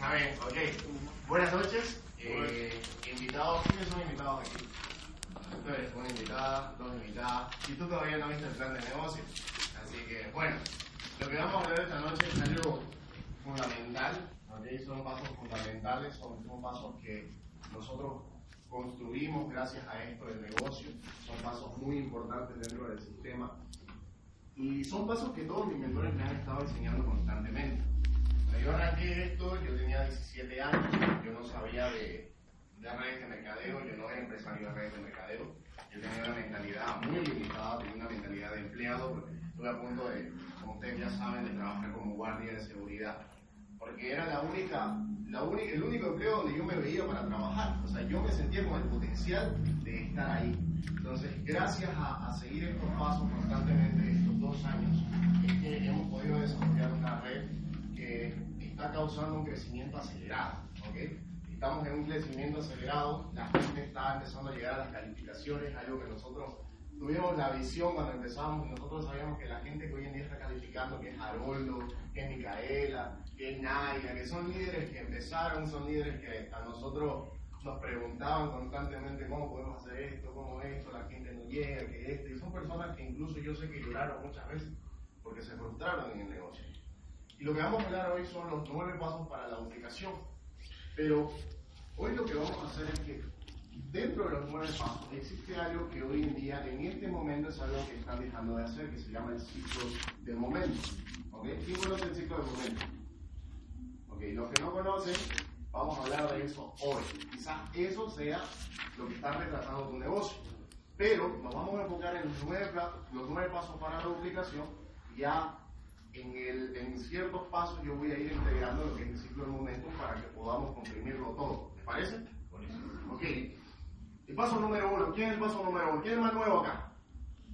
Bien, ok. Buenas noches. Eh, invitados, ¿quiénes son invitados aquí? Una invitada, dos invitadas. Y tú todavía no viste el plan de negocio. Así que, bueno, lo que vamos a ver esta noche es algo fundamental. Son pasos fundamentales, son, son pasos que nosotros construimos gracias a esto del negocio. Son pasos muy importantes dentro del sistema. Y son pasos que todos mis mentores me han estado enseñando constantemente. Yo arranqué esto, yo tenía 17 años, yo no sabía de, de redes de mercadeo, yo no era empresario de redes de mercadeo, yo tenía una mentalidad muy limitada, tenía una mentalidad de empleado, porque estuve a punto de, como ustedes ya saben, de trabajar como guardia de seguridad, porque era la única, la única, el único empleo donde yo me veía para trabajar, o sea, yo me sentía con el potencial de estar ahí. Entonces, gracias a seguir estos pasos constantemente estos dos años, es que hemos podido desarrollar una red está causando un crecimiento acelerado. ¿ok? Estamos en un crecimiento acelerado, la gente está empezando a llegar a las calificaciones, algo que nosotros tuvimos la visión cuando empezamos, nosotros sabíamos que la gente que hoy en día está calificando, que es Haroldo, que es Micaela, que es Nadia, que son líderes que empezaron, son líderes que a nosotros nos preguntaban constantemente cómo podemos hacer esto, cómo esto, la gente no llega, que esto, y son personas que incluso yo sé que lloraron muchas veces porque se frustraron en el negocio. Y lo que vamos a hablar hoy son los nueve pasos para la duplicación. Pero hoy lo que vamos a hacer es que dentro de los nueve pasos existe algo que hoy en día, en este momento, es algo que están dejando de hacer, que se llama el ciclo del momento. ¿Ok? ¿Quién conoce el ciclo del momento? Ok, los que no conocen, vamos a hablar de eso hoy. Quizás eso sea lo que está retrasando tu negocio. Pero nos vamos a enfocar en los nueve, los nueve pasos para la duplicación ya en, el, en ciertos pasos yo voy a ir integrando lo que es el ciclo del momento para que podamos comprimirlo todo. ¿Les parece? Ok. El paso número uno. ¿Quién es el paso número uno? ¿Quién es el más nuevo acá?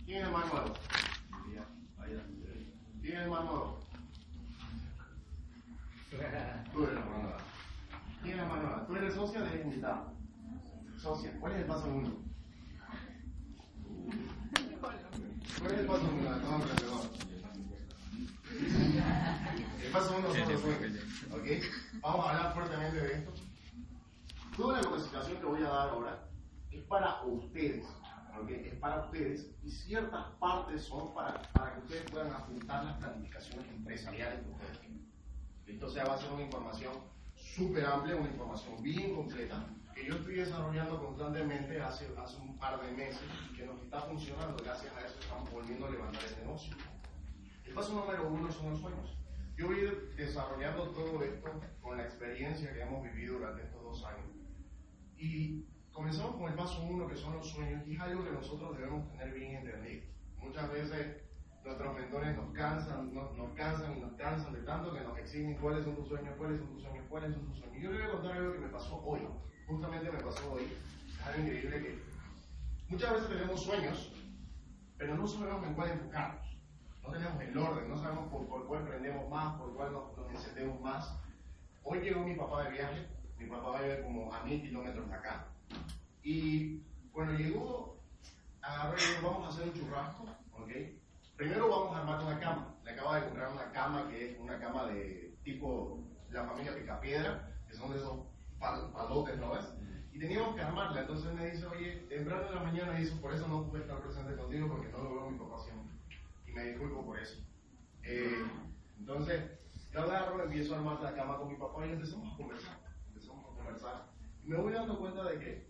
¿Quién es el más nuevo? ¿Quién es el más nuevo? Tú eres el más nuevo. ¿Quién es el más nuevo? ¿Tú eres socia de invitado? Socia. ¿Cuál es el paso uno? ¿Cuál es el paso uno? Paso uno son los sueños. ¿Ok? Vamos a hablar fuertemente de esto. Toda la capacitación que voy a dar ahora es para ustedes. ¿ok? Es para ustedes y ciertas partes son para, para que ustedes puedan apuntar las planificaciones empresariales que ustedes tienen. Sea, va a ser una información súper amplia, una información bien completa que yo estoy desarrollando constantemente hace, hace un par de meses y que nos está funcionando. Gracias a eso estamos volviendo a levantar el negocio. El paso número uno son los sueños. Yo voy a ir desarrollando todo esto con la experiencia que hemos vivido durante estos dos años. Y comenzamos con el paso uno, que son los sueños, y es algo que nosotros debemos tener bien entendido. Muchas veces nuestros mentores nos cansan, nos, cansan y nos cansan de tanto que nos exigen cuáles son tus sueños, cuáles son tus sueños, cuáles son tus sueños. Yo les voy a contar algo que me pasó hoy. Justamente me pasó hoy. Es algo increíble que muchas veces tenemos sueños, pero no sabemos en cuál enfocarnos no tenemos el orden, no sabemos por, por cuál prendemos más, por cuál nos, nos, más. Hoy llegó mi papá de viaje, mi papá vive como a mil kilómetros de acá. Y bueno, llegó, y dijo, vamos a hacer un churrasco, ¿ok? Primero vamos a armar una cama. Le acabo de comprar una cama que es una cama de tipo la familia Picapiedra, que son de esos pal palotes, ¿no ves? Y teníamos que armarla. Entonces me dice, oye, temprano en la mañana dice, por eso no pude estar presente contigo porque no lo veo mi papá siempre me disculpo por eso. Eh, entonces, yo agarro, empiezo a armar la cama con mi papá y empezamos a conversar. Empezamos a conversar. Y me voy dando cuenta de que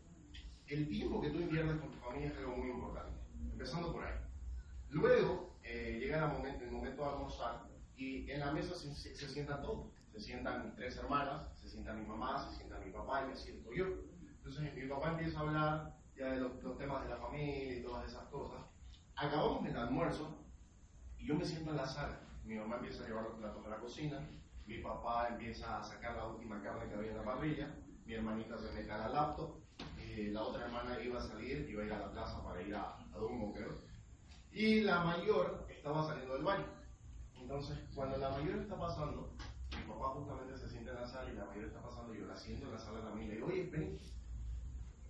el tiempo que tú inviertes con tu familia es algo muy importante. Empezando por ahí. Luego, eh, llega el momento, el momento de almorzar y en la mesa se, se, se sientan todos. Se sientan mis tres hermanas, se sientan mi mamá, se sientan mi papá y me siento yo. Entonces, mi papá empieza a hablar ya de los, los temas de la familia y todas esas cosas. Acabamos el almuerzo yo me siento en la sala. Mi mamá empieza a llevar los platos a la cocina, mi papá empieza a sacar la última carne que había en la parrilla, mi hermanita se mete a la laptop, eh, la otra hermana iba a salir, iba a ir a la plaza para ir a, a Dumbo. Y la mayor estaba saliendo del baño. Entonces, cuando la mayor está pasando, mi papá justamente se siente en la sala y la mayor está pasando, yo la siento en la sala también, le digo, oye, vení,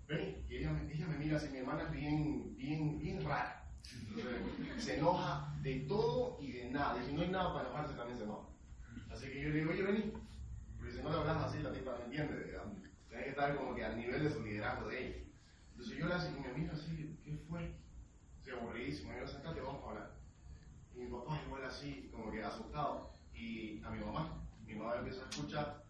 vení. Y ella, ella me mira así, mi hermana es bien, bien, bien rara. Se enoja de todo y de nada. Y si no hay nada para enojarse, también se enoja. Así que yo le digo, oye, vení. Porque si no le hablas así, la tipa no entiende. Tienes que estar como que al nivel de su liderazgo de ella. Entonces yo le hace y me miro así, ¿qué fue? Se aburridísimo. Me digo, sacate, vamos a hablar. Y mi papá igual así, como que asustado. Y a mi mamá, mi mamá empezó a escuchar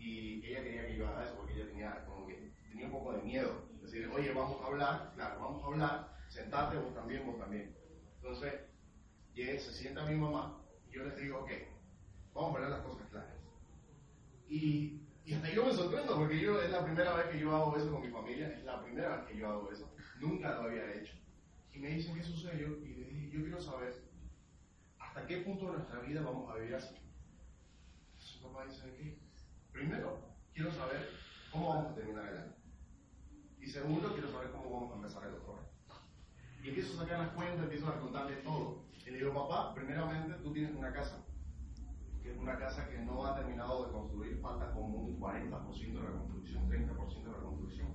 y ella quería que yo haga eso porque ella tenía como que tenía un poco de miedo. Decir, oye, vamos a hablar, claro, vamos a hablar, sentate vos también, vos también. Entonces, se sienta mi mamá y yo les digo, ok, vamos a poner las cosas claras. Y, y hasta yo me sorprendo porque yo es la primera vez que yo hago eso con mi familia, es la primera vez que yo hago eso, nunca lo había hecho. Y me dicen, ¿qué sucedió? Y le dije, yo quiero saber hasta qué punto de nuestra vida vamos a vivir así. Su papá dice, ¿qué? Primero, quiero saber cómo vamos a terminar el año. Y segundo, quiero saber cómo vamos a empezar el otro año. Y empiezo a sacar las cuentas, empiezo a contarle todo. Y le digo, papá, primeramente tú tienes una casa, que es una casa que no ha terminado de construir, falta como un 40% de reconstrucción, 30% de reconstrucción.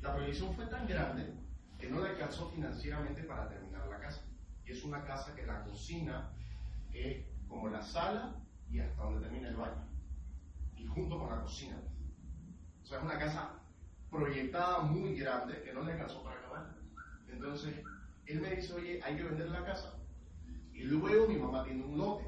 La proyección fue tan grande que no le alcanzó financieramente para terminar la casa. Y es una casa que la cocina es como la sala y hasta donde termina el baño. Y junto con la cocina. O sea, es una casa proyectada muy grande que no le alcanzó para acabar. Entonces, él me dice, oye, hay que vender la casa. Y luego mi mamá tiene un lote.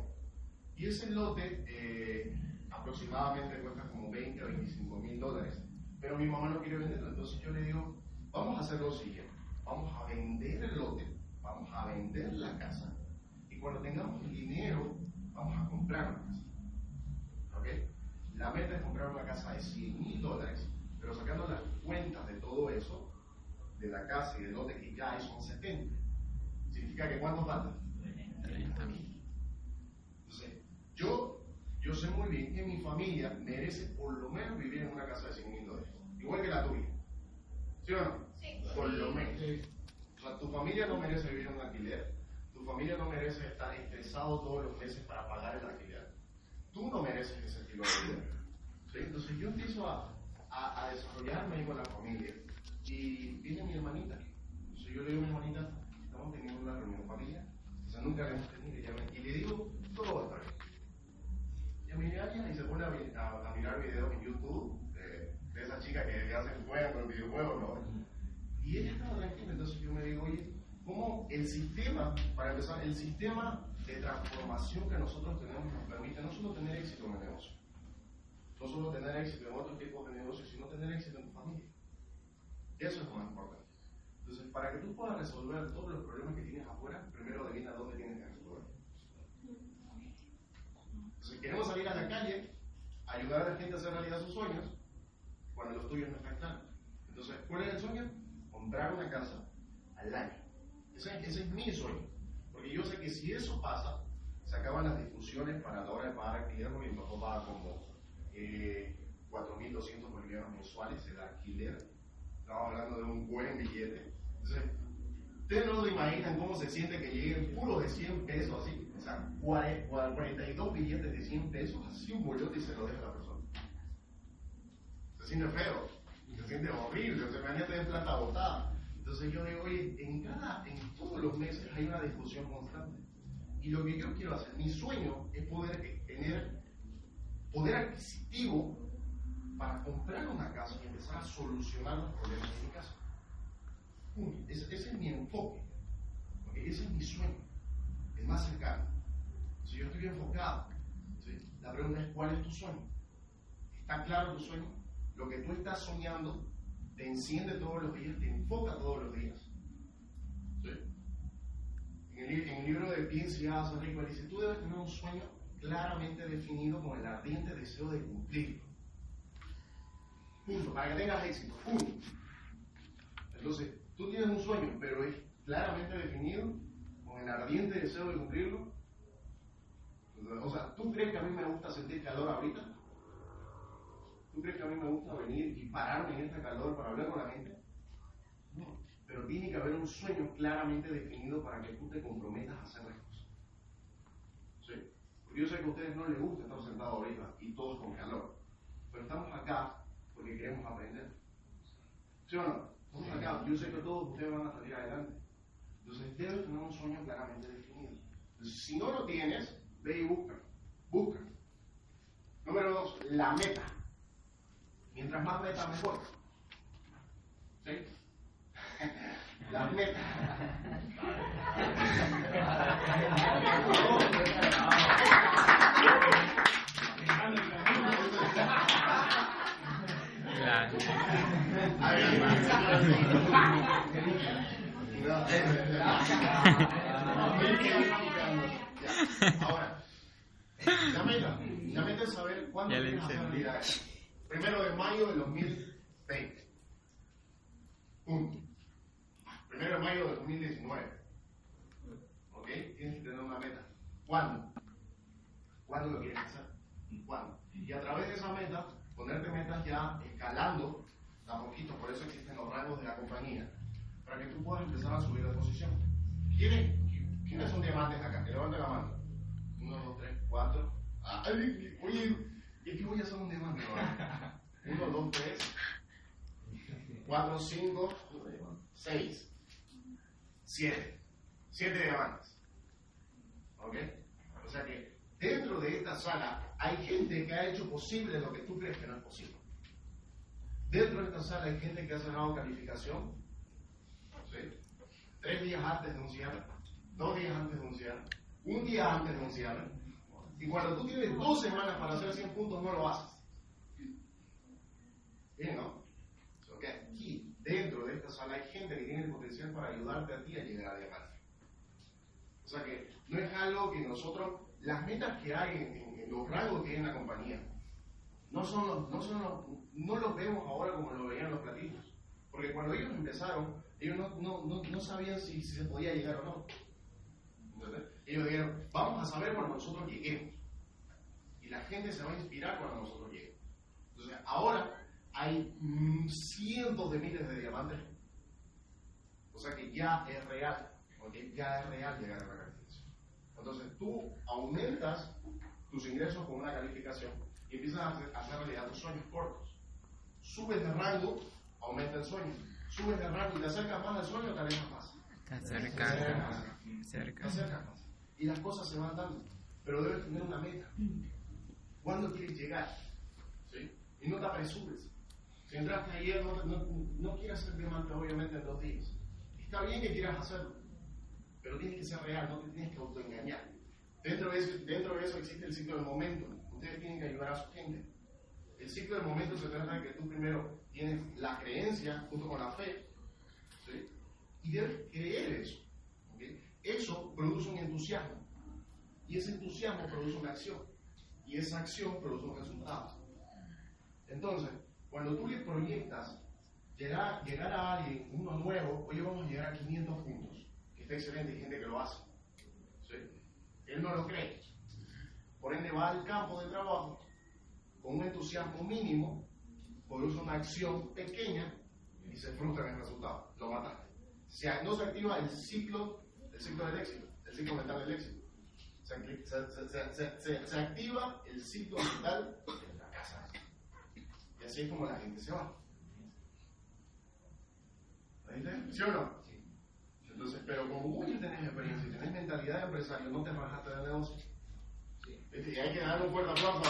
Y ese lote eh, aproximadamente cuesta como 20 o 25 mil dólares. Pero mi mamá no quiere venderlo. Entonces yo le digo, vamos a hacer lo siguiente. Vamos a vender el lote, vamos a vender la casa. Y cuando tengamos el dinero, vamos a comprar una casa. ¿Ok? La meta es comprar una casa de 100 mil dólares. Pero sacando las cuentas de todo eso, de la casa y del lote que ya hay son 70. Significa que ¿cuánto falta? Entonces, yo, yo sé muy bien que mi familia merece por lo menos vivir en una casa de 100 mil dólares, igual que la tuya. ¿Sí o no? Sí. Por lo menos. O sea, tu familia no merece vivir en un alquiler, tu familia no merece estar estresado todos los meses para pagar el alquiler. Tú no mereces ese estilo de vida. ¿Sí? Entonces yo empiezo a, a, a desarrollarme con la familia y viene mi hermanita. Entonces yo le digo a mi hermanita, estamos teniendo una reunión familiar sea, nunca hemos tenido. Y, le digo todo esto. Y me alguien y se pone a, mirar videos en YouTube de, esa chica que hacen juegos con videojuegos, ¿no? Y ella estaba tranquila, entonces yo me digo, oye, ¿cómo el sistema, para empezar, el sistema de transformación que nosotros tenemos nos permite no solo tener éxito en el negocio, no solo tener éxito en otro tipo de negocio, sino tener éxito en tu familia. Eso es lo más importante. Entonces, para que tú puedas resolver todos los problemas que tienes afuera, primero adivina dónde tienes que resolver. Entonces, queremos salir a la calle, ayudar a la gente a hacer realidad sus sueños, cuando los tuyos no están claros. Entonces, ¿cuál es el sueño? Comprar una casa al año. Ese, es mi sueño. Porque yo sé que si eso pasa, se acaban las discusiones para la hora de pagar alquiler, porque mi papá paga como eh, 4.200 bolivianos mensuales el alquiler. Estamos hablando de un buen billete. Ustedes no lo imaginan cómo se siente que lleguen puros de 100 pesos así, o sea, 42 billetes de 100 pesos, así un bollote y se lo deja a la persona. Se siente feo, se siente horrible, se me tener plata botada. Entonces yo digo, oye, en cada, en todos los meses hay una discusión constante. Y lo que yo quiero hacer, mi sueño es poder tener poder adquisitivo para comprar una casa y empezar a solucionar los problemas de mi casa. Ese, es mi enfoque, ese es mi sueño, el más cercano. Si yo estoy enfocado, la pregunta es, ¿cuál es tu sueño? ¿Está claro tu sueño? Lo que tú estás soñando te enciende todos los días, te enfoca todos los días. En, el, libro de Piensa y Rico, dice, tú debes tener un sueño claramente definido con el ardiente deseo de cumplirlo. Punto, para que tengas éxito. Punto. Entonces, Tú tienes un sueño, pero es claramente definido, con el ardiente deseo de cumplirlo. O sea, ¿tú crees que a mí me gusta sentir calor ahorita? ¿Tú crees que a mí me gusta venir y pararme en este calor para hablar con la gente? No. Pero tiene que haber un sueño claramente definido para que tú te comprometas a hacer las cosas. ¿Sí? Yo sé que a ustedes no les gusta estar sentados ahorita y todos con calor. Pero estamos acá porque queremos aprender. ¿Sí o no? Yo sé que todos ustedes van a salir adelante. Entonces debes tener un sueño claramente definido. si no lo tienes, ve y busca. Busca. Número dos, la meta. Mientras más meta, mejor. ¿Sí? la meta. Ahora, la meta, la meta es saber cuándo hacer realidad eso. Primero de mayo del 2020. Punto. Primero de mayo del 2019. ¿Ok? Tienes que tener una meta. ¿Cuándo? ¿Cuándo lo quieres hacer? ¿Cuándo? Y a través de esa meta, ponerte metas ya escalando a poquito, por eso existen los rangos de la compañía, para que tú puedas empezar a subir de posición. ¿Quiénes, ¿quiénes son diamantes acá? Que levanten la mano. Uno, dos, tres, cuatro. Ah, oye, ¿y qué voy a hacer un diamante ahora? Uno, dos, tres, cuatro, cinco, seis, siete. Siete diamantes. ¿Ok? O sea que dentro de esta sala hay gente que ha hecho posible lo que tú crees que no es posible. Dentro de esta sala hay gente que ha cerrado calificación. Tres días antes de un cierre, dos días antes de un cierre, un día antes de un cierre. Y cuando tú tienes dos semanas para hacer 100 puntos, no lo haces. Bien, ¿no? So que aquí, dentro de esta sala, hay gente que tiene el potencial para ayudarte a ti a llegar a diamante. O sea que no es algo que nosotros, las metas que hay en, en- en los rangos que hay en la compañía, no son los, no son los, no los vemos ahora como lo veían los platillos. Porque cuando ellos empezaron, ellos no, no, no, no sabían si, se podía llegar o no. Ellos dijeron, vamos a saber cuando nosotros lleguemos. Y la gente se va a inspirar cuando nosotros lleguemos. Entonces, ahora hay cientos de miles de diamantes. O sea que ya es real. porque Ya es real llegar a la calificación. Entonces, tú aumentas tus ingresos con una calificación y empiezas a hacer, a hacer realidad tus sueños cortos. Subes de rango, aumenta el sueño. Subes de rango y te acercas más al sueño, te alejas más. Te cerca, acercas más. Te cerca. acercas más. Y las cosas se van dando. Pero debes tener una meta. ¿Cuándo quieres llegar? ¿Sí? Y no te apresures. Si entraste ayer, no, no, no quieras ser diamante obviamente en dos días. Está bien que quieras hacerlo, pero tienes que ser real, no te tienes que autoengañar. Dentro de, eso, dentro de eso existe el ciclo del momento. Ustedes tienen que ayudar a su gente. El ciclo del momento se trata de que tú primero tienes la creencia junto con la fe, y debes creer eso. Eso produce un entusiasmo, y ese entusiasmo produce una acción, y esa acción produce un resultado. Entonces, cuando tú le proyectas llegar, llegar a alguien, uno nuevo, oye, vamos a llegar a 500 puntos, que está excelente, hay gente que lo hace. ¿sí? Él no lo cree. Por ende, va al campo de trabajo con un entusiasmo mínimo, produce una acción pequeña y se frustra en el resultado. Lo mataste. Se, no se activa el ciclo, el ciclo del éxito, el ciclo mental del éxito. Se, acti- se- se- se- se- se- se activa el ciclo mental del fracaso. Y así es como la gente se va. ¿Sí o no? Entonces, pero como vos ya tenés experiencia y tenés mentalidad de empresario, no te rajaste del negocio. Y hay que darle un fuerte aplauso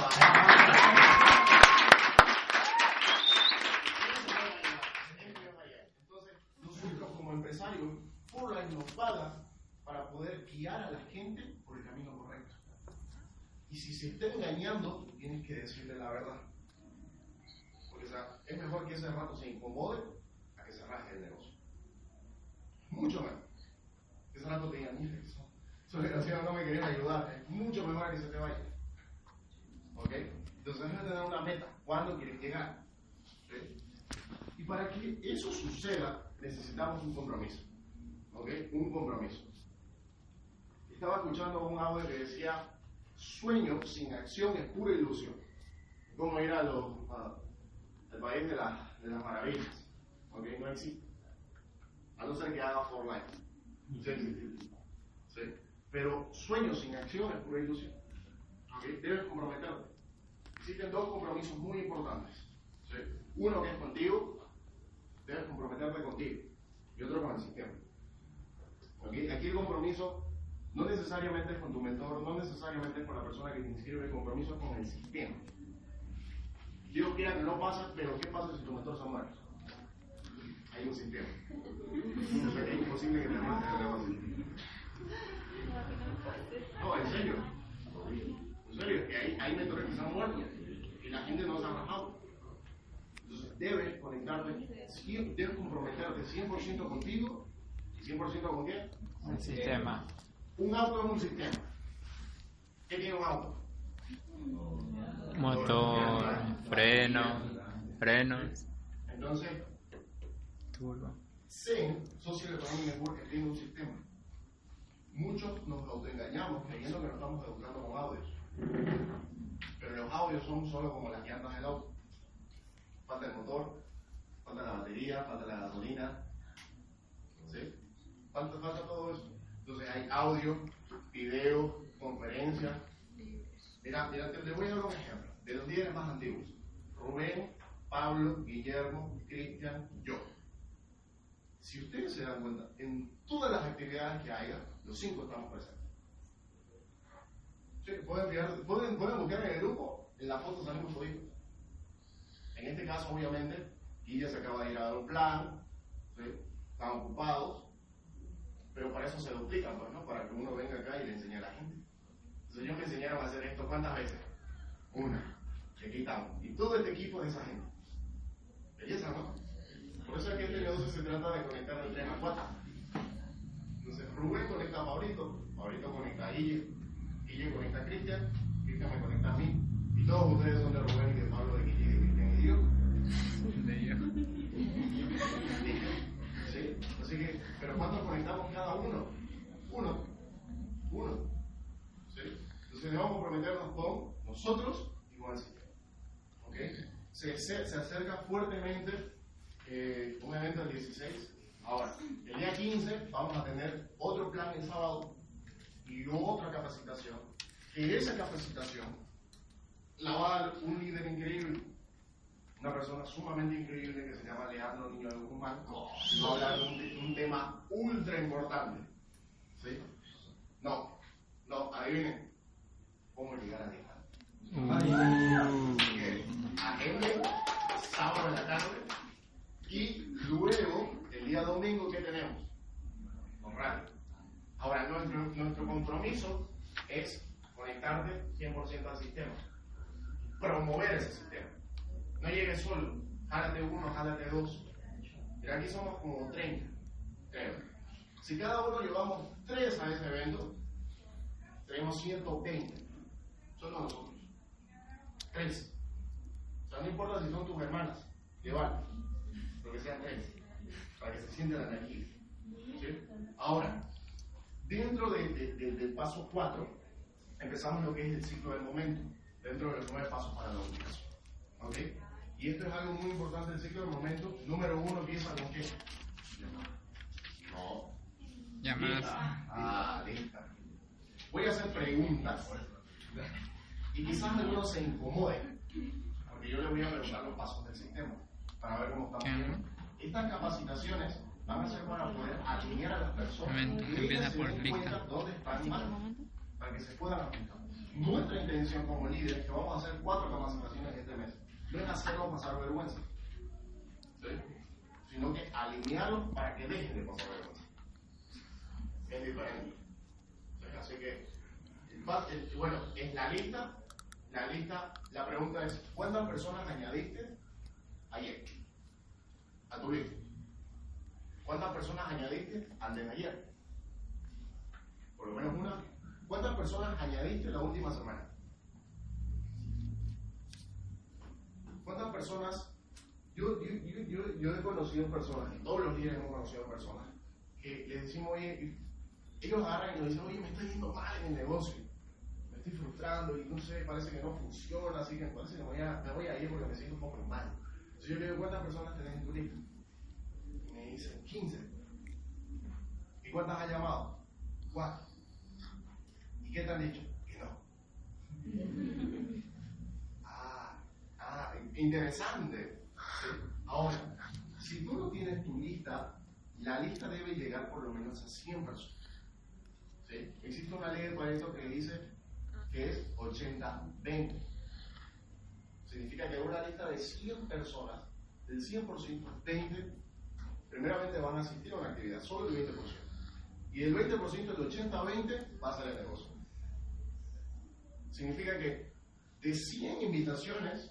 Entonces, nosotros como empresarios, Fulbright nos paga para poder guiar a la gente por el camino correcto. Y si se está engañando, tienes que decirle la verdad. Porque es mejor que ese rato se incomode a que se rasgue el negocio. Mucho mejor. Ese rato te diga, mira, esos desgraciados no me querían ayudar. Es mucho mejor que se te vaya. ¿Ok? Entonces debes tener una meta. ¿Cuándo quieres llegar? ¿Ok? Y para que eso suceda, necesitamos un compromiso. ¿Ok? Un compromiso. Estaba escuchando un audio que decía, sueño sin acción es pura ilusión. Como ir a los, a- al país de, la- de las maravillas. ¿Ok? No existe. A no ser que haga Fortnite. Sí. ¿Sí? Pero sueño sin acción es pura ilusión. Debes comprometerte. Existen dos compromisos muy importantes. Uno que es contigo, debes comprometerte contigo. Y otro con el sistema. ¿Ok? Aquí el compromiso no necesariamente es con tu mentor, no necesariamente es con la persona que te inscribe, el compromiso es con el sistema. Dios quiera que no pasa, pero ¿qué pasa si tu mentor se muere? Hay un sistema. Es imposible que te mates de negocio. No, en serio. Serio, que hay, hay mentores que se han muerto y la gente no se ha rajado. Entonces, debes conectarte, debes comprometerte 100% contigo y 100% con qué? Un sistema. Un auto es un sistema. ¿Qué tiene un auto? Motor, freno, frenos, Entonces, turbo. Zen, Social Economic Network, tiene un sistema. Muchos nos autoengañamos creyendo que nos estamos educando con audios. Pero los audios son solo como las llantas del auto. Falta el motor, falta la batería, falta la gasolina. ¿Sí? Falta, falta todo eso. Entonces hay audio, video, conferencias. Mira, mira, te, voy a dar un ejemplo. De los líderes más antiguos. Rubén, Pablo, Guillermo, Cristian, yo. Si ustedes se dan cuenta, en todas las actividades que haya, los cinco estamos presentes. Pueden, pueden, pueden, buscar en el grupo, en la foto salimos toditos. En este caso, obviamente, Guilla se acaba de ir a dar un plan, están ocupados, pero para eso se duplican, pues, ¿no? Para que uno venga acá y le enseñe a la gente. Entonces ellos me enseñaron a hacer esto, ¿cuántas veces? Una. Se quitamos. Y todo este equipo de esa gente. Belleza, ¿no? Por eso es que este negocio se trata de conectar de 3 a 4. Entonces Rubén conecta a Maurito, Maurito conecta a Guille, Guille conecta a Cristian, Cristian me conecta a mí. Y todos ustedes son de Rubén y de Pablo, de Guille, de Cristian y Dios. De yo. ¿Sí? Así que, pero ¿cuántos conectamos cada uno? Uno. Uno. ¿Sí? Entonces debemos comprometernos con nosotros y con el sistema. ¿Ok? Se, se, se acerca fuertemente eh, un evento el 16. Ahora, el día 15 vamos a tener otro plan el sábado y otra capacitación. Que esa capacitación la va a dar un líder increíble, una persona sumamente increíble que se llama Leandro Niño de Guzmán. Va a hablar de un, un tema ultra importante. ¿Sí? No, no, adivinen. ¿Cómo llegar a dejar? Agende, sábado en la tarde. Y luego, el día domingo, ¿qué tenemos? Con radio. Ahora, nuestro, compromiso es conectarte 100% al sistema. Promover ese sistema. No llegues solo. Jálate uno, jálate dos. Mira, aquí somos como 30, creo. Si cada uno llevamos tres a ese evento, tenemos 120. Solo nosotros. Tres. O sea, no importa si son tus hermanas, llévalas que sean tres, para que se sientan aquí. ¿sí? Ahora, dentro de, de, de, del paso 4, empezamos lo que es el ciclo del momento, dentro de los nueve pasos para la ubicación. ¿ok? Y esto es algo muy importante del ciclo del momento. Número uno empieza con qué? No. Llamadas. Lista. Ah, lista. Voy a hacer preguntas. Y quizás algunos se incomoden, porque yo les voy a preguntar los pasos del sistema para ver cómo estamos. Estas capacitaciones van a ser para poder alinear a las personas Empieza por lista. dónde están mal, para que se puedan aplicar. Nuestra intención como líderes es que vamos a hacer cuatro capacitaciones este mes. No es hacerlos pasar vergüenza, ¿sí? sino que alinearlos para que dejen de pasar vergüenza. Es diferente. Así que, bueno, en la lista, la lista, la pregunta es, ¿cuántas personas añadiste ayer? A tu lista. ¿Cuántas personas añadiste al de ayer? Por lo menos una. ¿Cuántas personas añadiste la última semana? ¿Cuántas personas? Yo, he conocido personas, y todos los días hemos conocido personas, que les decimos, oye, ellos agarran y nos dicen, oye, me está yendo mal en el negocio, me estoy frustrando y no sé, parece que no funciona, así que parece que me voy a, me voy a ir porque me siento un poco mal. Entonces yo le digo, ¿cuántas personas tenés en tu lista? Me dicen, 15. ¿Y cuántas has llamado? Cuatro. ¿Y qué te han dicho? Que no. Ah, ah, interesante. ¿Sí? Ahora, si tú no tienes tu lista, la lista debe llegar por lo menos a 100 personas. ¿Sí? Existe una ley de Pareto que dice que es 80-20. Significa que una lista de 100 personas, del 100%, 20, primeramente van a asistir a una actividad, solo el 20%. Y el 20%, el 80-20, va a ser el negocio. Significa que de 100 invitaciones,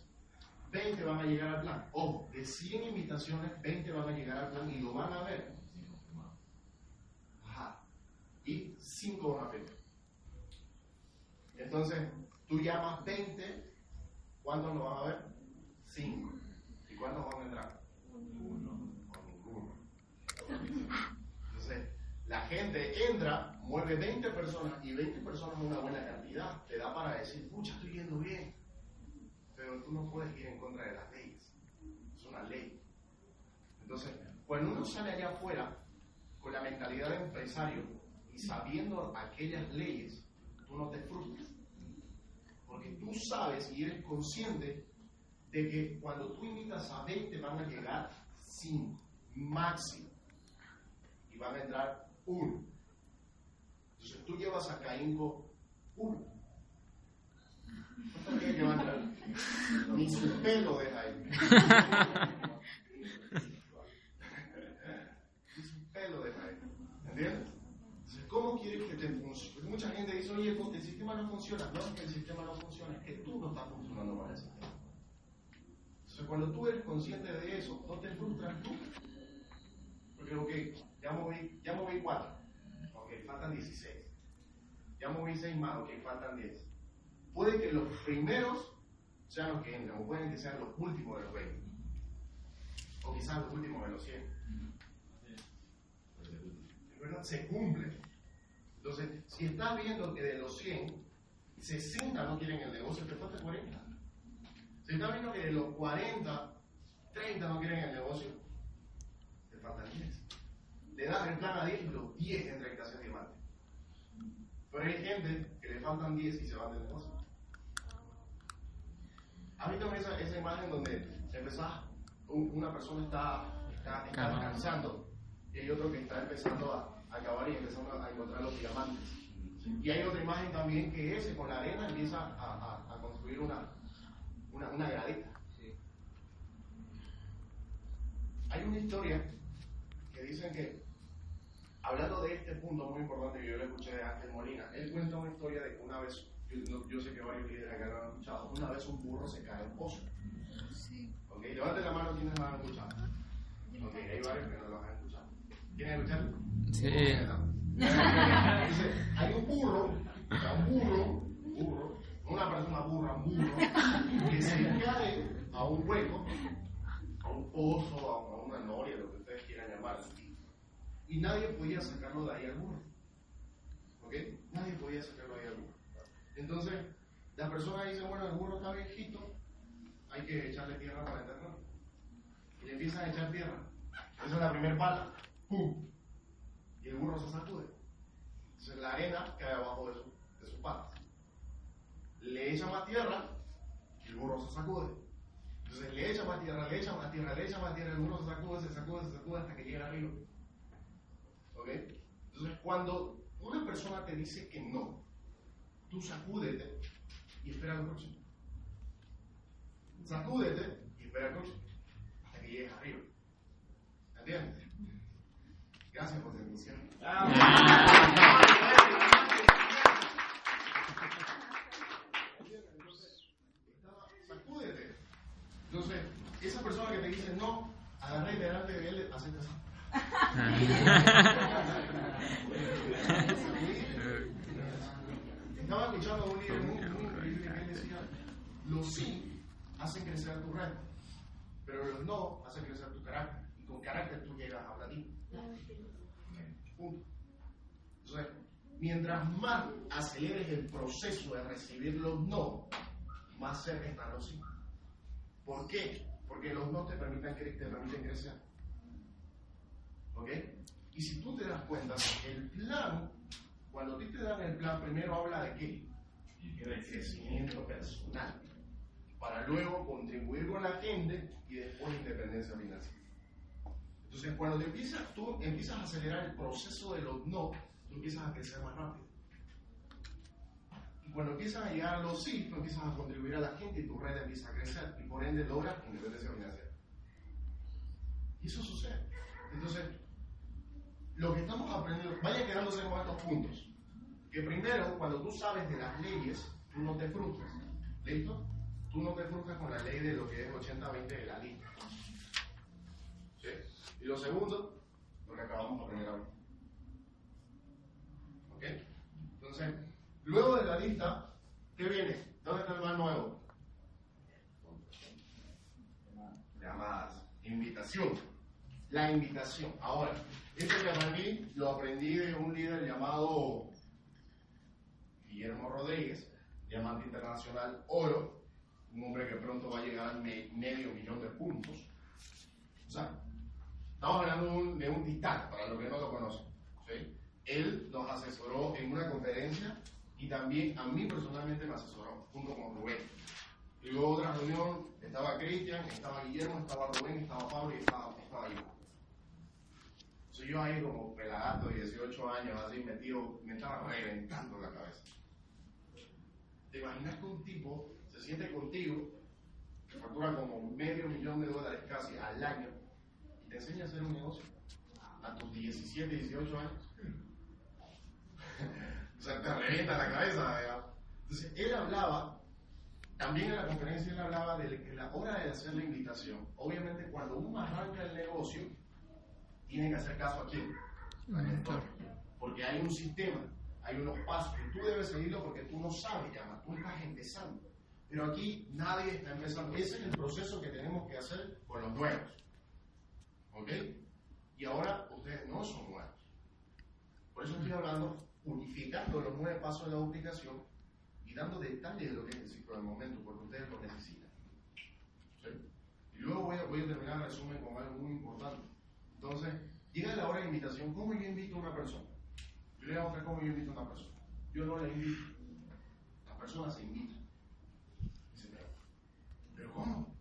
20 van a llegar al plan. Ojo, de 100 invitaciones, 20 van a llegar al plan y lo van a ver. Ajá. Y 5 van a ver. Entonces, tú llamas 20, ¿cuántos lo van a ver? 5. ¿Y cuántos van a entrar? Entonces, la gente entra, mueve 20 personas y 20 personas es una buena cantidad. Te da para decir, pucha, estoy yendo bien. Pero tú no puedes ir en contra de las leyes. Es una ley. Entonces, cuando uno sale allá afuera con la mentalidad de empresario y sabiendo aquellas leyes, tú no te frustras. Porque tú sabes y eres consciente de que cuando tú invitas a 20 van a llegar 5 máximo van a entrar uno. Entonces tú llevas a Caínco uno. ¿Cuánto creen que va a entrar? Ni su pelo deja ahí. Ni su pelo deja ahí. ¿Entiendes? Entonces, ¿cómo quieres que te funcione? Porque mucha gente dice, oye, el sistema no funciona. No es que el sistema no funciona, es que tú no estás funcionando para el sistema. Entonces, cuando tú eres consciente de eso, no te frustras nunca. Porque, ok, ya moví, ya moví 4. Ok, faltan 16. Ya moví 6 más, ok, faltan 10. Puede que los primeros sean los que entran, o pueden que sean los últimos de los 20. O quizás los últimos de los 100. ¿Verdad? Se cumple. Entonces, si estás viendo que de los 100, 60 no quieren el negocio, te falta 40. Si estás viendo que de los 40, 30 no quieren el negocio, te faltan 10. Le das el plan a 10 y los 10 entran en clase diamante. Pero hay gente que le faltan 10 y se van del negocio. ¿Has visto esa, esa imagen donde empezás, un- una persona está, está, está descansando y hay otro que está empezando a, a acabar y empezando a encontrar los diamantes? Y hay otra imagen también que ese con la arena empieza a, a- a construir una, una, una gradita. Hay una historia que dicen que, hablando de este punto muy importante que yo le escuché de Ángel Molina, él cuenta una historia de que una vez, yo, sé que varios líderes acá lo han escuchado, una vez un burro se cae en un pozo. Ok, levanten la mano quienes lo han escuchado. Ok, hay varios que no lo han escuchado. ¿Quieren escucharlo? Sí. Entonces, hay un burro, o sea, un burro, un burro, no una persona burra, un burro, que se cae a un hueco, a un pozo, a, a una noria, lo que ustedes quieran llamar. Y nadie podía sacarlo de ahí al burro. ¿Ok? Nadie podía sacarlo de ahí al burro. Entonces, la persona dice, bueno, el burro está viejito, hay que echarle tierra para enterrarlo. Y le empiezan a echar tierra. Esa es la primera pala. ¡Pum! Y el burro se sacude. Entonces la arena cae abajo de, su, de sus patas. Le echa más tierra y el burro se sacude. Entonces le echa más tierra, le echa más tierra, le echa más tierra, el burro se sacude, se sacude, se sacude hasta que llega arriba. Entonces cuando una persona te dice que no, tú sacúdete y espera lo próximo. Sacúdete y espera el próximo. Hasta que llegues arriba. ¿Entiendes? Gracias por tu atención. Sacúdete. Entonces, esa persona que te dice no, agarra y delante de él, así. Estaba escuchando un líder muy, que decía, los sí hacen crecer tu red, pero los no hacen crecer tu carácter. Y con carácter tú llegas a ti. Punto. Entonces, mientras más aceleres el proceso de recibir los no, más cerca están los sí. ¿Por qué? Porque los no te permiten, te permiten crecer. ¿Ok? Y si tú te das cuenta, el plan, cuando a ti te dan el plan, primero habla de qué? De crecimiento personal. Para luego contribuir con la gente y después independencia financiera. Entonces, cuando empiezas, tú empiezas a acelerar el proceso de los no, tú empiezas a crecer más rápido. Y cuando empiezas a llegar a los sí, tú empiezas a contribuir a la gente y tu red empieza a crecer y por ende logras independencia financiera. Y eso sucede. Entonces, lo que estamos aprendiendo, vaya quedándose con estos puntos. Que primero, cuando tú sabes de las leyes, tú no te frustras. ¿Listo? tú no te frustras con la ley de lo que es 80-20 de la lista. ¿Sí? Y lo segundo, lo que acabamos de aprender ahora. ¿Ok? Entonces, luego de la lista, ¿qué viene? ¿Dónde está el más nuevo? Llamadas. Invitación. La invitación. Ahora, esto que aprendí, lo aprendí de un líder llamado Guillermo Rodríguez, diamante internacional oro, un hombre que pronto va a llegar al me- medio millón de puntos. O sea, estamos hablando de un, de titán, para los que no lo conocen. Él nos asesoró en una conferencia y también a mí personalmente me asesoró, junto con Rubén. Y luego otra reunión, estaba Cristian, estaba Guillermo, estaba Rubén, estaba Pablo y estaba, estaba yo. Yo ahí como pelagato de 18 años, así metido, me estaba reventando la cabeza. ¿Te imaginas que un tipo se siente contigo, que factura como medio millón de dólares casi al año, y te enseña a hacer un negocio a tus 17, 18 años? o sea, te revienta la cabeza. Entonces, él hablaba, también en la conferencia él hablaba de que la hora de hacer la invitación, obviamente cuando uno arranca el negocio, tiene que hacer caso a quién? Al mentor. Porque hay un sistema, hay unos pasos que tú debes seguirlo porque tú no sabes llamar, tú estás empezando. Pero aquí nadie está empezando. Ese es el proceso que tenemos que hacer con los nuevos. ¿Ok? Y ahora ustedes no son nuevos. Por eso estoy hablando, unificando los nueve pasos de la duplicación y dando detalles de lo que es el ciclo del momento, porque ustedes lo necesitan. ¿Sí? Y luego voy a, voy a terminar el resumen con algo muy importante. Entonces, llega la hora de invitación. ¿Cómo yo invito a una persona? Yo le voy a mostrar cómo yo invito a una persona. Yo no la invito. Las personas se invitan. Dice, pero, ¿pero cómo?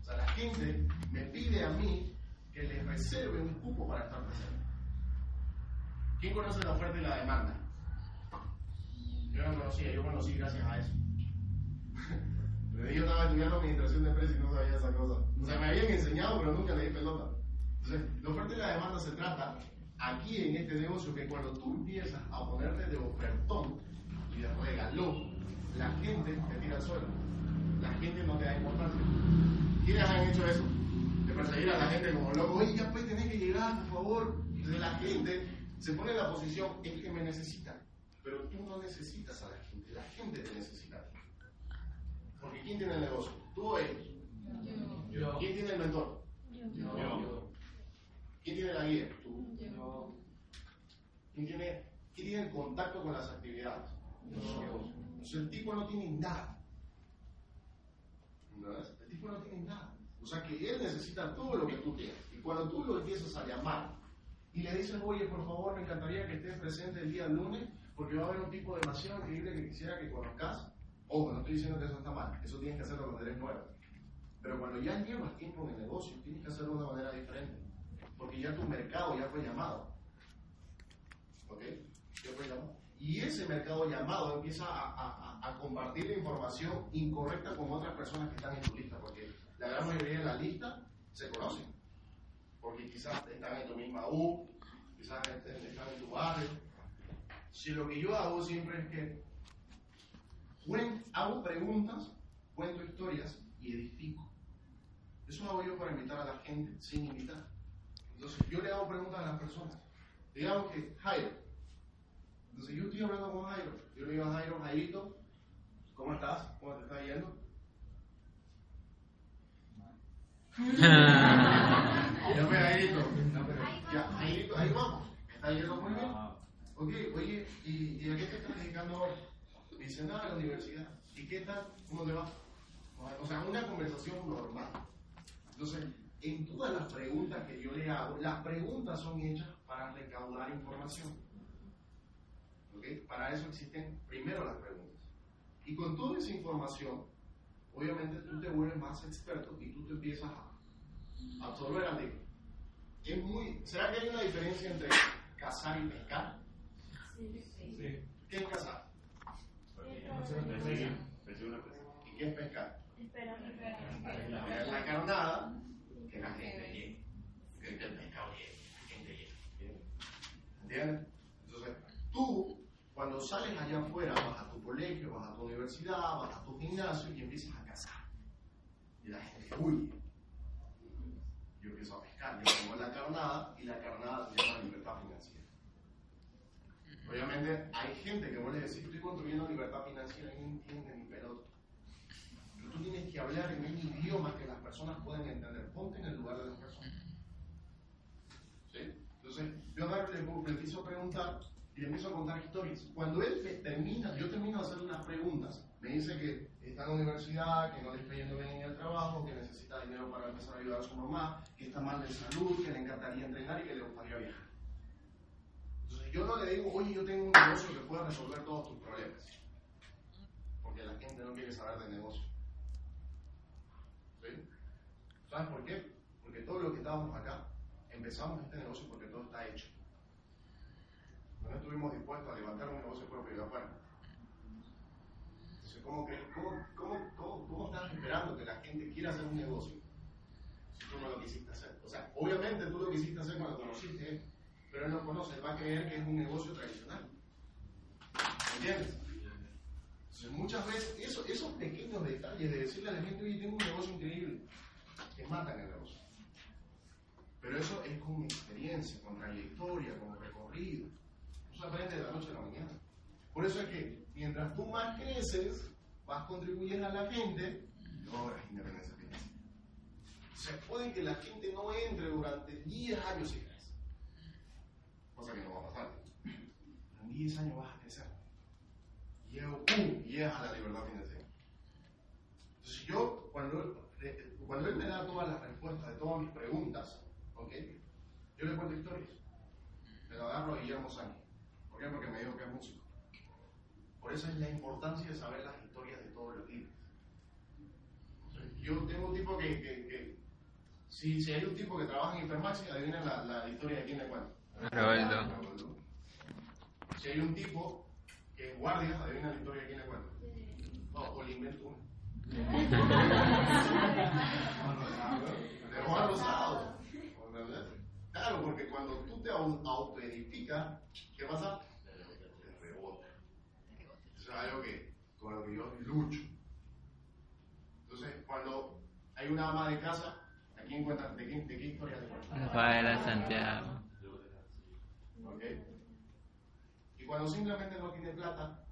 O sea, la gente me pide a mí que les reserve un cupo para estar presente. ¿Quién conoce la oferta y la demanda? Yo no conocía, yo conocí gracias a eso. Yo estaba estudiando administración de empresas y no sabía esa cosa. O sea, me habían enseñado, pero nunca le di pelota. Entonces, la oferta y la demanda se trata aquí en este negocio que cuando tú empiezas a ponerte de ofertón y de regalón, la gente te tira al suelo. La gente no te da importancia. ¿Quiénes han hecho eso? De perseguir a la gente como loco. Oye, ya pues tenés que llegar, por favor. Entonces la gente se pone en la posición, es que me necesita. Pero tú no necesitas a la gente, la gente te necesita. Porque ¿quién tiene el negocio? ¿Tú o ellos? Yo. ¿Quién tiene el mentor? Yo. ¿Quién tiene la guía? Tú. ¿Quién tiene, quién tiene el contacto con las actividades? Nosotros. Entonces el tipo no tiene nada. ¿No? El tipo no tiene nada. O sea que él necesita todo lo que tú tienes. Y cuando tú lo empiezas a llamar y le dices, oye, por favor, me encantaría que estés presente el día lunes porque va a haber un tipo demasiado increíble que quisiera que conozcas. Ojo, no estoy diciendo que eso está mal. Eso tienes que hacerlo cuando eres nuevo. Pero cuando ya llevas tiempo en el negocio, tienes que hacerlo de una manera diferente. Porque ya tu mercado ya fue llamado. ¿Ok? Ya fue llamado. Y ese mercado llamado empieza a, compartir información incorrecta con otras personas que están en tu lista. Porque la gran mayoría de la lista se conocen. Porque quizás están en tu misma U, quizás están en tu barrio. Si lo que yo hago siempre es que hago preguntas, cuento historias y edifico. Eso hago yo para invitar a la gente sin invitar. Entonces yo le hago preguntas a las personas. Digamos que Jairo. Entonces yo estoy hablando con Jairo. Yo le digo a Jairo, Jairito, ¿cómo estás? ¿Cómo te está yendo? Ya fue Jairito. Ya, Jairito, ahí vamos. Está yendo muy bien. Ok, oye, ¿y, y a qué te estás dedicando ahora? Dice, nada, a la universidad. ¿Y qué tal? ¿Cómo te va? O sea, una conversación normal. Entonces, en todas las preguntas que yo le hago, las preguntas son hechas para recaudar información. ¿Ok? Para eso existen primero las preguntas. Y con toda esa información, obviamente tú te vuelves más experto y tú te empiezas a absorber al libro. Es muy, ¿Será que hay una diferencia entre cazar y pescar? ¿Qué es cazar? ¿Y qué es pescar? Esperar la carnada la gente que la gente llegue. ¿Entiendes? Entonces, tú, cuando sales allá afuera, vas a tu colegio, vas a tu universidad, vas a tu gimnasio y empiezas a cazar. Y la gente huye. Yo empiezo a pescar, yo pongo la carnada y la carnada se llama libertad financiera. Obviamente hay gente que vos le decís, estoy construyendo libertad financiera y no entiende ni pelota. Tú tienes que hablar en un idioma que las personas puedan entender. Ponte en el lugar de las personas. Entonces, yo a le, le empiezo a preguntar y le empiezo a contar historias. Cuando él termina, yo termino de hacerle unas preguntas. Me dice que está en la universidad, que no le está yendo bien en el trabajo, que necesita dinero para empezar a ayudar a su mamá, que está mal de salud, que le encantaría entrenar y que le gustaría viajar. Entonces yo no le digo, oye, yo tengo un negocio que pueda resolver todos tus problemas. Porque la gente no quiere saber de negocio. ¿Sí? ¿Sabes por qué? Porque todos los que estábamos acá empezamos este negocio porque todo está hecho. No estuvimos dispuestos a levantar un negocio propio de afuera. Entonces, ¿cómo, cómo, cómo, estás esperando que la gente quiera hacer un negocio si tú no lo quisiste hacer? O sea, obviamente tú lo quisiste hacer cuando conociste pero él no conoce, él va a creer que es un negocio tradicional. ¿Entiendes? Entonces, muchas veces eso, esos pequeños detalles de decirle a la gente, oye, tengo un negocio increíble, que matan el negocio. Pero eso es con experiencia, con trayectoria, con recorrido. Se aprende de la noche a la mañana. Por eso es que mientras tú más creces, más contribuyes a la gente, logras independencia financiera. Se puede que la gente no entre durante 10 años y crece. Cosa que no va a pasar. En 10 años vas a crecer. Y llegas a la libertad financiera. Entonces yo, cuando, cuando él me da todas las respuestas de todas mis preguntas, ¿ok? Yo le cuento historias. Me lo agarro a Guillermo Sánchez. ¿Por qué? Porque me dijo que es músico. Por eso es la importancia de saber las historias de todos los líderes. Yo tengo un tipo que, que, que si, si, hay un tipo que trabaja en Hipermaxi, adivinen la, la historia de quién le cuento. Si hay un tipo que es guardia, adivinen la historia de quién le cuento. No, o le invento uno. De Juan Rosado. Claro, porque cuando tú te autoedificas, ¿qué pasa? Te rebota. Eso es algo que, con lo que yo lucho. Entonces, cuando hay una ama de casa, ¿a quién? ¿De, quién, de qué historia te cuenta? Rafaela Santiago. ¿Ok? Y cuando simplemente no tiene plata,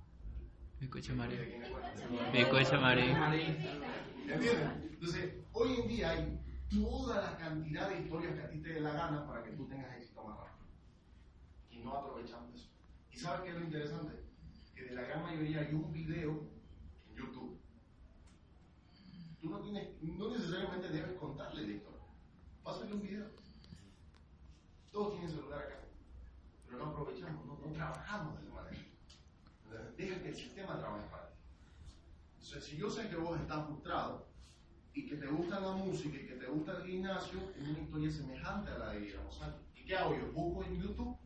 Bicocho ¿de María. quién le cuenta? Bicocho María. ¿Entiendes? Entonces, hoy en día hay toda la cantidad de historias que a ti te dé la gana para que tú tengas éxito más rápido. Y no aprovechamos eso. ¿Y sabes qué es lo interesante? Que de la gran mayoría hay un video en YouTube. Tú no tienes, no necesariamente debes contarle la historia. Pásale un video. Todos tienen celular acá. Pero no aprovechamos, no, no trabajamos de esa manera. Deja que el sistema trabaje para ti. Entonces, si yo sé que vos estás frustrado y que te gusta la música y que te gusta el gimnasio, es una historia semejante a la de Guillermo Sánchez. ¿Y qué hago yo? Busco en YouTube,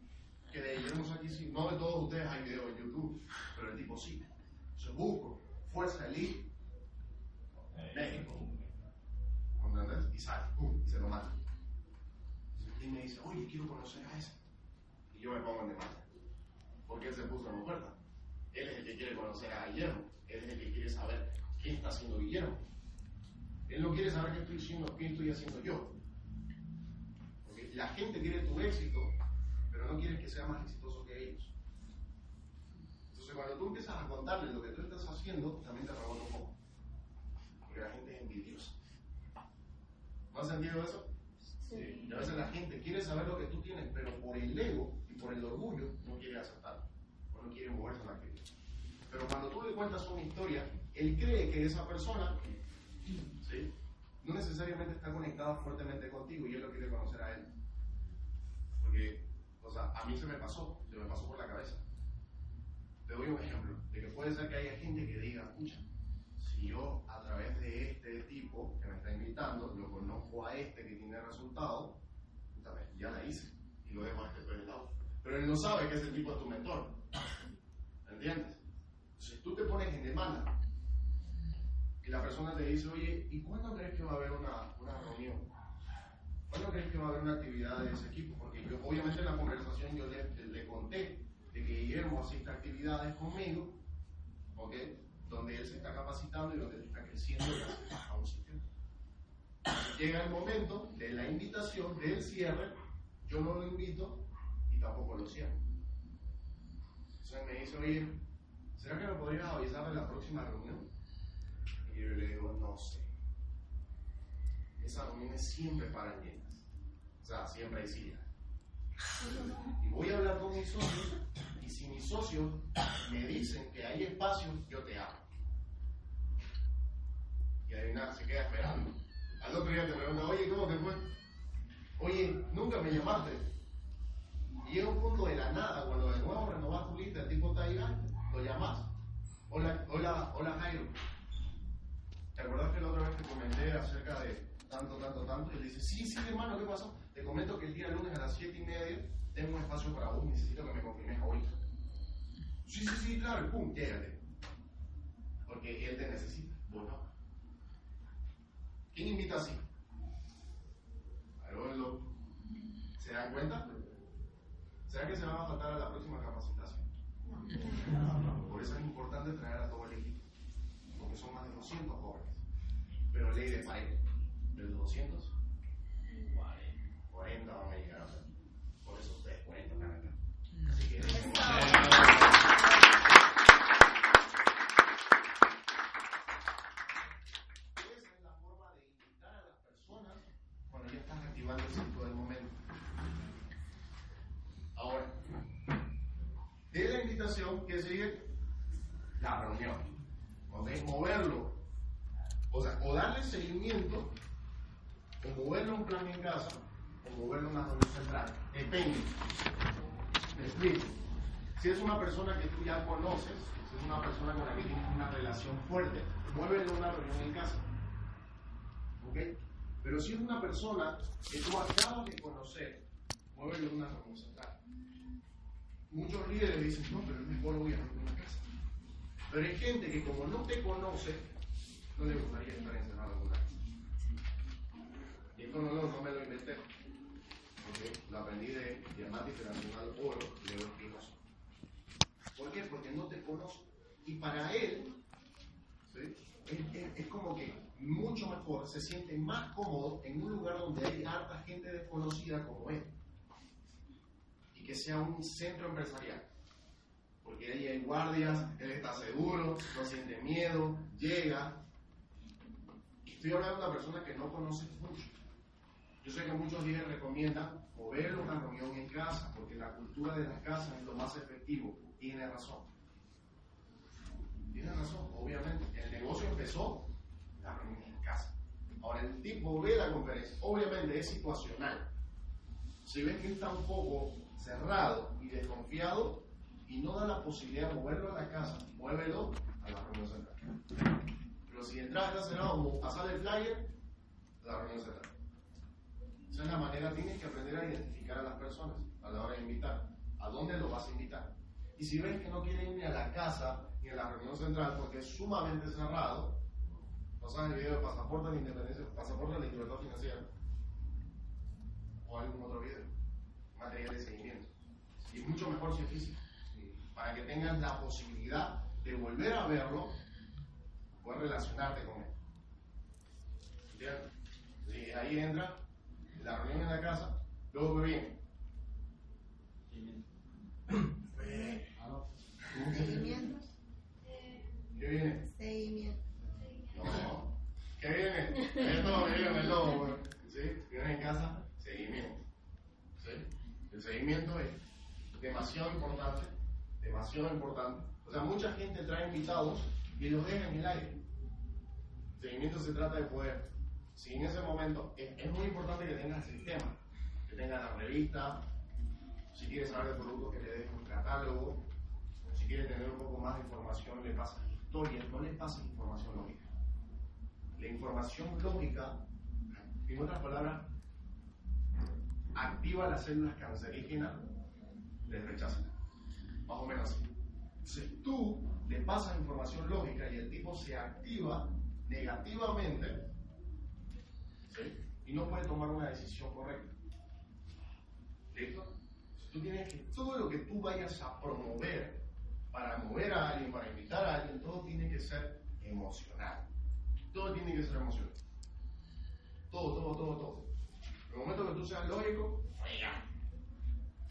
que de Guillermo Sánchez sí, no de todos ustedes hay videos en YouTube, pero el tipo sí. Entonces busco Fuerza Elite, México, ¿entendés? Y sale, pum, y se lo mata. Y me dice, oye, quiero conocer a ese. Y yo me pongo en demanda. Porque él se puso en oferta. Él es el que quiere conocer a Guillermo. Él es el que quiere saber qué está haciendo Guillermo. Él no quiere saber qué estoy haciendo, qué estoy haciendo yo. Porque la gente quiere tu éxito, pero no quiere que sea más exitoso que ellos. Entonces, cuando tú empiezas a contarles lo que tú estás haciendo, también te rebota un poco. Porque la gente es envidiosa. ¿No has sentido eso? Sí. Y a veces la gente quiere saber lo que tú tienes, pero por el ego y por el orgullo no quiere aceptarlo. O no quiere moverse en la actividad. Pero cuando tú le cuentas una historia, él cree que esa persona ¿sí? no necesariamente está conectada fuertemente contigo y él lo quiere conocer a él. Porque, o sea, a mí se me pasó, se me pasó por la cabeza. Te doy un ejemplo, de que puede ser que haya gente que diga, escucha, si yo a través de este tipo que me está invitando, lo conozco a este que tiene resultados, puta, ya la hice y lo dejo a este por lado. Pero él no sabe que ese tipo es tu mentor. ¿Entiendes? Si tú te pones en demanda y la persona te dice, oye, ¿y cuándo crees que va a haber una, una reunión? ¿Cuándo crees que va a haber una actividad de ese equipo? Porque yo, obviamente, en la conversación yo le, le conté de que Guillermo asiste a actividades conmigo ¿ok? Donde él se está capacitando y donde él está creciendo a un sistema. Llega el momento de la invitación, del cierre, yo no lo invito y tampoco lo cierro. Entonces me dice, oye, ¿será que me podrías avisar de la próxima reunión? Y yo le digo, no sé. Esas reuniones siempre paran llenas. O sea, siempre hay sillas. Y voy a hablar con mis socios, y si mis socios me dicen que hay espacio, yo te hablo. Y adivina, se queda esperando. Al otro día te pregunta, oye, ¿cómo te fue? Oye, nunca me llamaste. Y llega un punto de la nada, cuando de nuevo renovas tu lista, el tipo está ahí, lo llamas. Hola, hola, hola Jairo. ¿Te acuerdas que la otra vez te comenté acerca de tanto, tanto, tanto? Y él dice, sí, sí, hermano, ¿qué pasó? Te comento que el día lunes a las 7 y media tengo un espacio para vos, necesito que me confirmes ahorita. Sí, sí, sí, claro, pum, llégate. Porque él te necesita, vos no. ¿Quién invita así? ¿Se dan cuenta? ¿Será que se van a faltar a la próxima capacitación? Por eso es importante traer a todo el equipo, porque son más de 200 jóvenes. Pero ley de pared, de los 200, 40 van a llegar a ser. Por eso ustedes 40 están acá. Así que esa es la forma de invitar a las personas cuando ya estás activando el ciclo del momento. Ahora, de la invitación que sigue la reunión. ¿ok? Moverlo. O sea, o darle seguimiento, o moverlo a un plan en casa, o moverlo a una reunión central. Depende. Me explico. Si es una persona que tú ya conoces, si es una persona con la que tienes una relación fuerte, una reunión en casa. ¿Ok? Pero si es una persona que tú acabas de conocer, muévelo a una central. Muchos líderes dicen, no, pero es mejor voy a una casa. Pero hay gente que como no te conoce, no le gustaría estar encerrado en una casa. Y esto no, lo- no me lo inventé. ¿ok? Lo aprendí de Diamante Internacional Oro, Leo Espinosa. ¿Por qué? Porque no te conoce. Y para él, ¿sí? Es, como que mucho mejor, se siente más cómodo en un lugar donde hay harta gente desconocida como él. Y que sea un centro empresarial. Porque ahí hay guardias, él está seguro, no siente miedo, llega. Estoy hablando de una persona que no conoce mucho. Yo sé que muchos líderes recomiendan mover una reunión en casa, porque la cultura de las casas es lo más efectivo. Tiene razón. Tiene razón, obviamente. El negocio empezó la reunión en casa. Ahora el tipo ve la conferencia, obviamente es situacional. Si ves que está un poco cerrado y desconfiado y no da la posibilidad de moverlo a la casa, muévelo a la reunión central. Pero si de entrada está cerrado, como pasar el flyer, la reunión central. Esa es la manera, tienes que aprender a identificar a las personas a la hora de invitar. ¿A dónde lo vas a invitar? Y si ves que no quiere ir a la casa ni a la reunión central porque es sumamente cerrado, pasan el video de pasaporte de independencia, pasaporte de libertad financiera o algún otro video, material de seguimiento. Y mucho mejor si es físico, para que tengas la posibilidad de volver a verlo, poder relacionarte con él. ¿Entiendes? Y ahí entra la reunión en la casa, luego que viene. Seguimiento. ¿Qué viene? Seguimiento. No. ¿Qué viene? Es todo, viene el lobo, güey. ¿Sí? Viene en casa, seguimiento. ¿Sí? El seguimiento es demasiado importante, demasiado importante. O sea, mucha gente trae invitados y los deja en el aire. El seguimiento se trata de poder. Si en ese momento es, es muy importante que tengas el sistema, que tengas la revista, si quieres saber de productos que te dejes un catálogo, si quieres tener un poco más de información, le pasas historia, no le pasas información lógica. La información lógica, en otras palabras, activa las células cancerígenas, les rechaza. Más o menos así. Si tú le pasas información lógica y el tipo se activa negativamente, y no puede tomar una decisión correcta. ¿Listo? Tú tienes que, todo lo que tú vayas a promover para mover a alguien, para invitar a alguien, todo tiene que ser emocional. Todo tiene que ser emocional. Todo, todo, todo, todo. En el momento que tú seas lógico, ¡fría!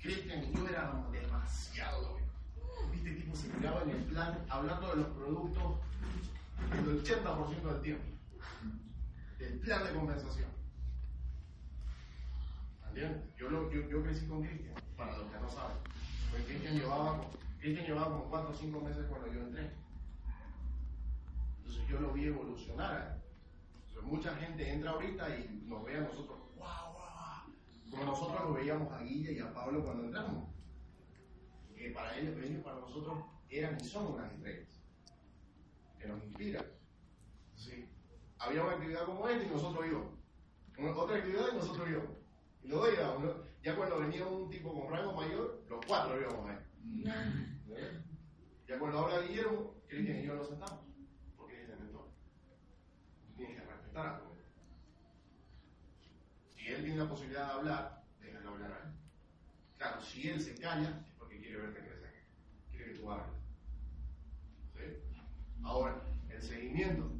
Cristian y yo éramos demasiado lógicos. Viste, el tipo se tiraba en el plan hablando de los productos el 80% del tiempo. Del plan de compensación. ¿Entiendes? Yo, lo- yo, yo crecí con Cristian, para los que no saben. Pues Cristian llevaba, Cristian llevaba como 4 o 5 meses cuando yo entré. Entonces yo lo vi evolucionar. Entonces, mucha gente entra ahorita y nos ve a nosotros, wow. Como nosotros lo veíamos a Guilla y a Pablo cuando entramos. Que para ellos, ellos para nosotros eran y son unas estrellas. Que nos inspiran. Sí. Había una actividad como esta y nosotros íbamos. Otra actividad y nosotros íbamos. Y luego íbamos. ¿no? Ya cuando venía un tipo con rango mayor, los cuatro íbamos ahí. ¿Eh? Ya cuando habla Guillermo, Cristian y yo nos sentamos. Porque es el mentor. Tienes que respetar a. Él tiene la posibilidad de hablar, déjalo hablar a él. Claro, si él se calla, es porque quiere verte crecer. Quiere que tú hables. Ahora, el seguimiento.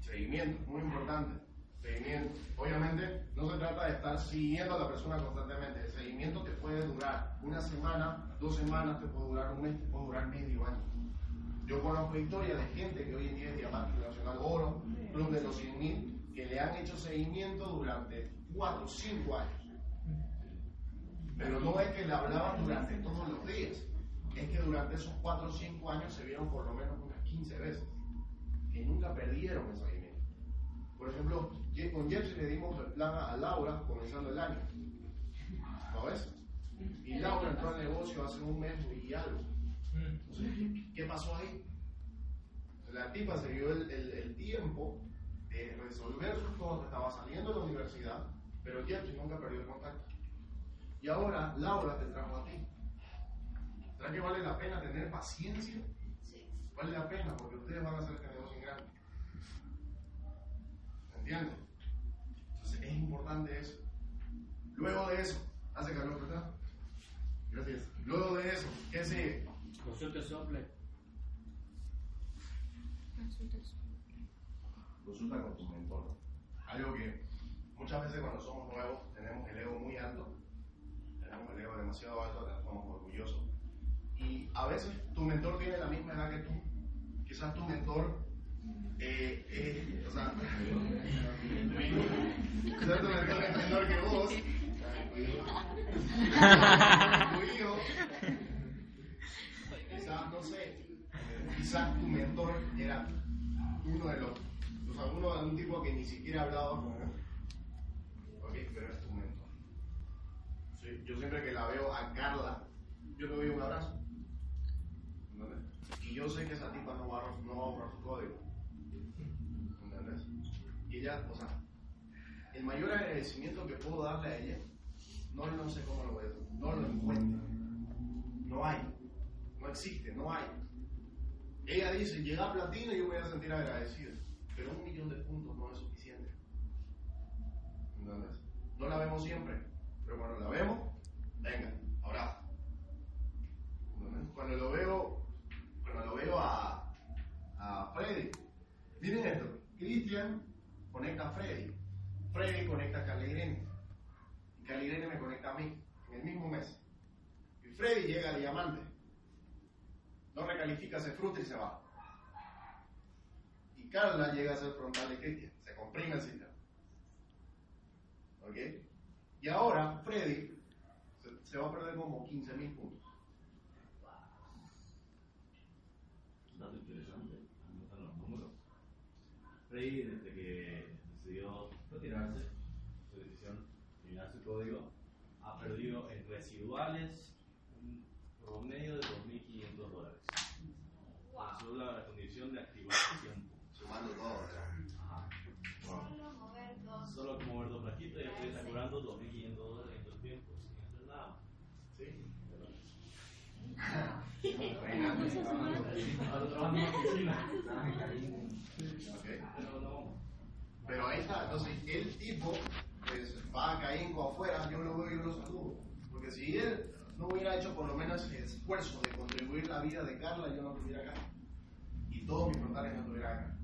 Seguimiento, muy importante. Seguimiento. Obviamente, no se trata de estar siguiendo a la persona constantemente. El seguimiento te puede durar una semana, dos semanas, te puede durar un mes, te puede durar medio año. Yo conozco historias de gente que hoy en día es diamante internacional oro, club de los 100.000, que le han hecho seguimiento durante 4 o 5 años. Pero no es que le hablaban durante todos los días, es que durante esos 4 o 5 años se vieron por lo menos unas 15 veces, que nunca perdieron el seguimiento. Por ejemplo, con Jeffrey le dimos el plan a Laura comenzando el año. ¿Lo ves? Y Laura entró al negocio hace un mes y algo. Entonces, ¿qué- ¿qué pasó ahí? La tipa se dio el, el- el tiempo de resolver sus cosas, estaba saliendo de la universidad, pero Jeffrey nunca perdió el contacto. Y ahora Laura te trajo a ti. ¿Será que vale la pena tener paciencia? Vale la pena porque ustedes van a hacer este negocio en grande. ¿Entienden? Entonces es importante eso. Luego de eso, hace calor, ¿verdad? Gracias. Luego de eso, ¿qué sigue? Consulte sople. Consulta con tu mentor. Algo que muchas veces cuando somos nuevos tenemos el ego muy alto, tenemos el ego demasiado alto, estamos orgullosos. Y a veces tu mentor tiene la misma edad que tú. Quizás tu mentor, eh, eh, o sea, quizás tu mentor es menor que vos. Quizás, no sé, quizás tu mentor era uno de los, sea, uno de un tipo que ni siquiera hablaba con él. Ok, pero es tu mentor. Sí, yo siempre que la veo a Carla, yo le doy un abrazo. ¿Entendés? Y yo sé que esa tipa no va, a- no va a borrar su código. ¿Entendés? Y ella, o sea, el mayor agradecimiento que puedo darle a ella, no, no sé cómo lo voy a hacer, no lo encuentro. No hay. No existe, no hay. Ella dice, llega a platino y yo voy a sentir agradecido. Pero un millón de puntos no es suficiente. ¿Entendés? No la vemos siempre, pero cuando la vemos, venga. ¿Entendés? Cuando lo veo, cuando lo veo a, a Freddy, miren esto, Cristian conecta a Freddy, Freddy conecta a Caligrini, y Caligrini me conecta a mí, en el mismo mes. Y Freddy llega al diamante, no recalifica, se frustra y se va. Carla llega a ser frontal de Cristian, se comprime el sistema. ¿Ok? Y ahora Freddy se, va a perder como 15 mil puntos. dato interesante, los números. Freddy, desde que decidió retirarse, su decisión de eliminar su código, ha perdido en residuales un promedio de 2.500 dólares. Con solo la, la condición de activar 100 puntos. Sumando todo, ¿verdad? Ajá. Solo mover dos. Solo como mover dos plaquitos y estoy está cobrando 2.500 dólares en dos tiempos, sin hacer nada. Sí. Trabajando en la oficina. Pero ahí está, entonces el tipo pues, va a Caínco afuera, yo lo veo y lo saludo. Porque si él no hubiera hecho por lo menos el esfuerzo de contribuir la vida de Carla, yo no estuviera acá. Y todos mis frontales no estuvieran acá.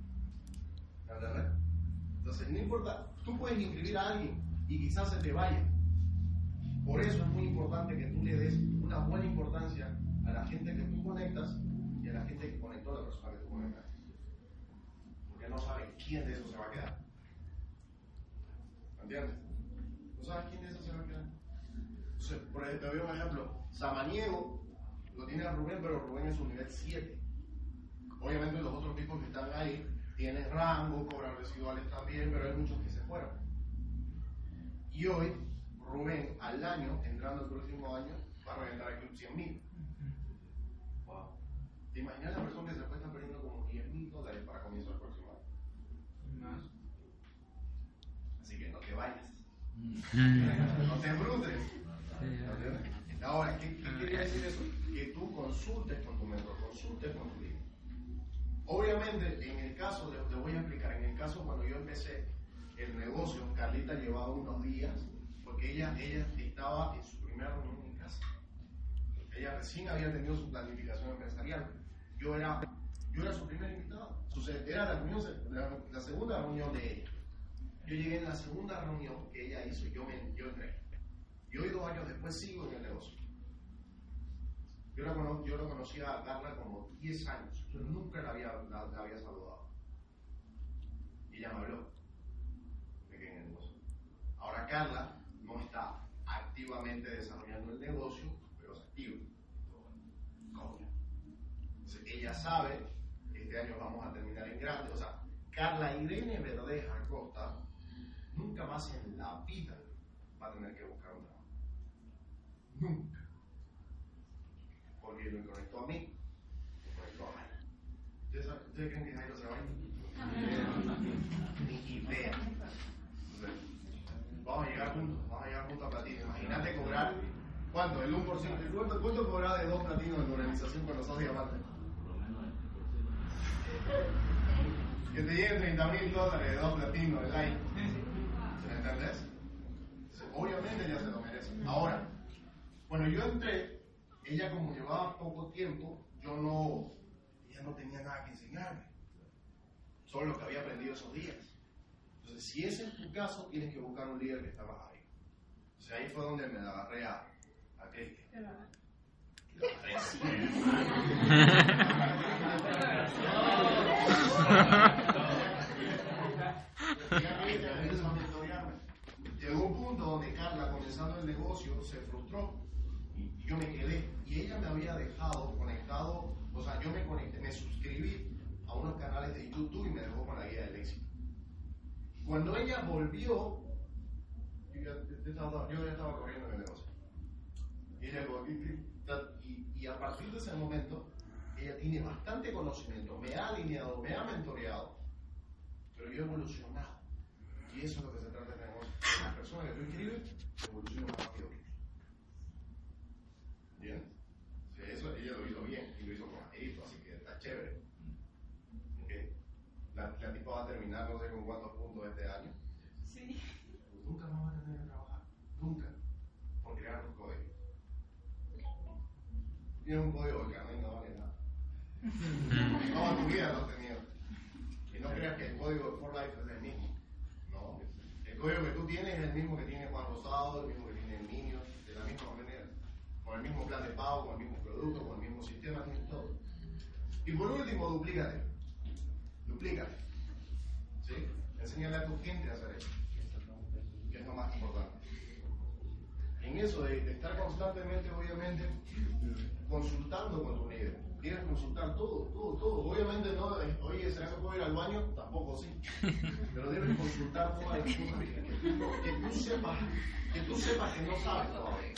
¿Me entiendes? Entonces, no importa, tú puedes inscribir a alguien y quizás se te vaya. Por eso es muy importante que tú le des una buena importancia a la gente que tú conectas y a la gente que conectó a la persona que tú conectas. Porque no sabes quién de esos se va a quedar. ¿Entiendes? No sabes quién de esos se va a quedar. Por ejemplo, te doy un ejemplo. Samaniego lo tiene a Rubén, pero Rubén es un nivel 7. Obviamente los otros tipos que están ahí tienen rango, cobran residuales también, pero hay muchos que se fueron. Y hoy, Rubén, al año, entrando el próximo año, va a reventar el club 100 mil. ¿Te imaginas la persona que se fue está perdiendo como 10 mil dólares para comienzo del próximo año? Así que no te vayas. no te brutes. Ahora, ¿qué, qué quiere decir eso? Que tú consultes con tu mentor, consultes con tu líder. Obviamente, en el caso, te, te voy a explicar, en el caso cuando yo empecé el negocio, Carlita llevaba unos días, porque ella, ella estaba en su primera reunión en casa. Ella recién había tenido su planificación empresarial. Yo era, yo era su primer invitado. Era la, reunión, la, la segunda reunión de ella. Yo llegué en la segunda reunión que ella hizo y yo, me, yo entré. Y hoy, dos años después, sigo en el negocio. Yo la, cono- yo la conocí a Carla como 10 años. Yo nunca la había, la, la había saludado. Y ella me habló de que en el negocio. Ahora Carla no está activamente desarrollando el negocio, pero se activa. Coño. Ella sabe que este año vamos a terminar en grande. O sea, Carla Irene Verdeja Acosta nunca más en la vida va a tener que buscar un trabajo. Nunca. Porque me conectó a mí, me conectó a Jairo. ¿Ustedes, saben- ¿Ustedes creen que Jairo se va a ir? Ni idea. Entonces, vamos a llegar juntos, vamos a llegar juntos a platino. Imagínate cobrar, ¿cuánto? El 1%. ¿Cuánto, cuánto cobrar de dos platinos en tu organización cuando sos diamante? Por lo menos el 10%. Que te lleguen 30 mil dólares de dos platinos del año. ¿Me entendés? Obviamente ella se lo merece. Ahora, cuando yo entré, ella como llevaba poco tiempo, yo no, ella no tenía nada que enseñarme. Solo lo que había aprendido esos días. Entonces, si ese es tu caso, tienes que buscar un líder que está más arriba. Entonces ahí fue donde me agarré a, a Cristian. Llegó un punto donde Carla, comenzando el negocio, se frustró y yo me quedé. Y ella me había dejado conectado, o sea, yo me conecté, me suscribí a unos canales de YouTube y me dejó con la guía del éxito. Cuando ella volvió, yo ya estaba corriendo en el negocio. Y, ella volvió, y, y a partir de ese momento, ella tiene bastante conocimiento, me ha alineado, me ha mentoreado, pero yo he evolucionado. Y eso es lo que se trata de negocio. La persona que tú inscribes evoluciona más rápido que tú. ¿Bien? Sí, eso ella lo hizo bien y lo hizo con mérito, así que está chévere. ¿Ok? La, la tipa va a terminar no sé con cuántos puntos este año. Sí. Nunca más va a tener que trabajar. Nunca. Por crear un código. Tienes un código que a mí no vale nada. No, tu vida lo has tenido. Y no creas que el código de For Life es el mismo. No. El código que tú tienes es el mismo que tiene Juan Rosado, el mismo que tiene Niño, de la misma manera. Con el mismo plan de pago, con el mismo producto, con el mismo sistema, tienes todo. Y por último, duplícate. Duplícate. ¿Sí? Enséñale a tu gente a hacer eso. Que es lo más importante. En eso de estar constantemente, obviamente, consultando con tu líder. Que consultar todo, todo, todo. Obviamente no, oye, ¿será que puedo ir al baño? Tampoco sí. Pero debes consultar todas las cosas que, que tú, que tú sepas, que tú sepas que no sabes todavía.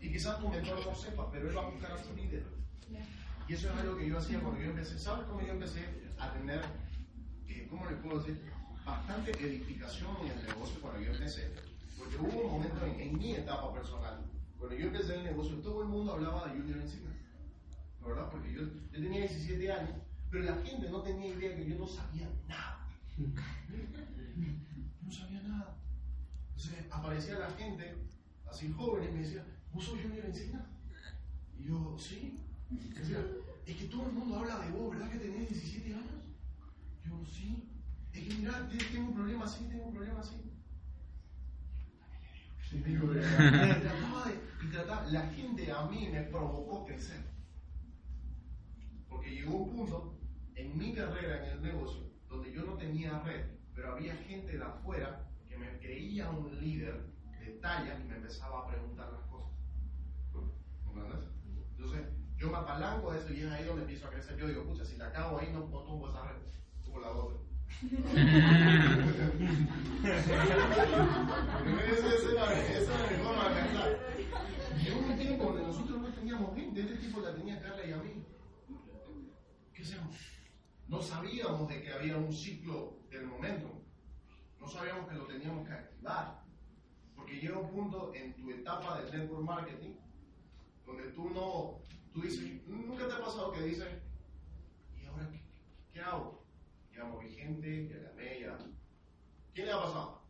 Y quizás tu mentor no sepa, pero él va a buscar a su líder. Y eso es algo que yo hacía cuando yo empecé. ¿Sabes cómo yo empecé a tener, eh, cómo les puedo decir, bastante edificación en el negocio cuando yo empecé? Porque hubo un momento en, en mi etapa personal, cuando yo empecé el negocio, todo el mundo hablaba de Junior Encina. ¿Verdad? Porque yo, yo tenía 17 años, pero la gente no tenía idea que yo no sabía nada. No sabía nada. Entonces aparecía la gente, así joven, y me decía, ¿vos sos Johnny Encina? Y yo, sí. Decía, es que todo el mundo habla de vos, ¿verdad que tenés 17 años? Yo, sí. Es que mirá, te- tengo un problema así, tengo un problema así. Y digo, "¿verdad?". Y trataba de, y trataba, la gente a mí me provocó crecer. Porque llegó un punto en mi carrera en el negocio donde yo no tenía red, pero había gente de afuera que me creía un líder de talla y me empezaba a preguntar las cosas. ¿Entendés? Entonces, yo me apalanco de eso y es ahí donde empiezo a crecer. Yo digo, pucha, si la acabo ahí, no, no tumbo esa red, tumbo la otra. Llegó un tiempo donde nosotros no teníamos gente, este tipo la tenía Carla y a mí. ¿Qué hacemos? No sabíamos de que había un ciclo del momento. No sabíamos que lo teníamos que activar. Porque llega un punto en tu etapa de network marketing donde tú no, tú dices, nunca te ha pasado que dices, ¿y ahora qué, qué hago? Gente, ya gané, ya. ¿Quién le ha pasado?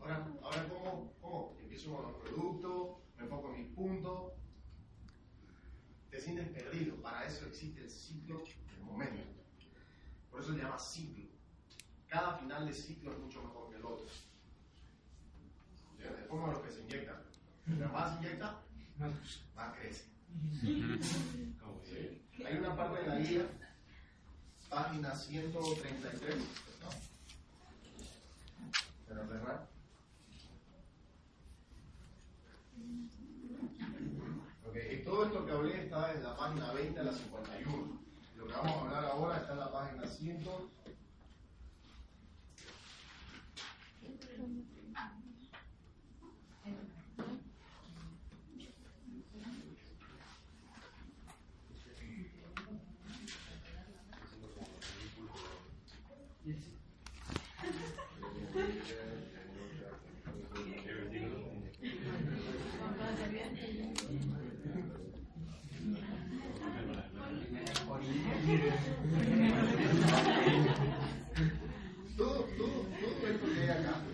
Ahora, ahora ¿cómo, ¿cómo? Empiezo con los productos, me enfoco en mis puntos. Te sientes perdido. Para eso existe el ciclo del momento. Por eso se llama ciclo. Cada final de ciclo es mucho mejor que el otro. Es como los que se inyectan. Mientras más se inyecta, más crece. Sí. Hay una parte de la guía, página 133. ¿no? Para cerrar. Ok, y todo esto que hablé está en la página 20 a la 51. Lo que vamos a hablar ahora está en la página 100. Todo, todo, todo esto que hay acá.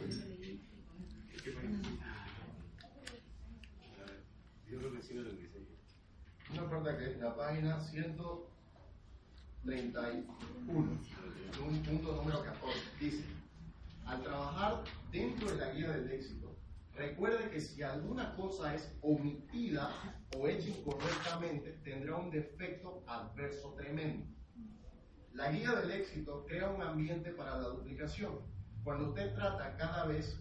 Parte que es la página 131, un punto número 14. Dice, al trabajar dentro de la guía del éxito, recuerde que si alguna cosa es omitida o hecha incorrectamente, tendrá un defecto adverso tremendo. La guía del éxito crea un ambiente para la duplicación. Cuando usted trata cada vez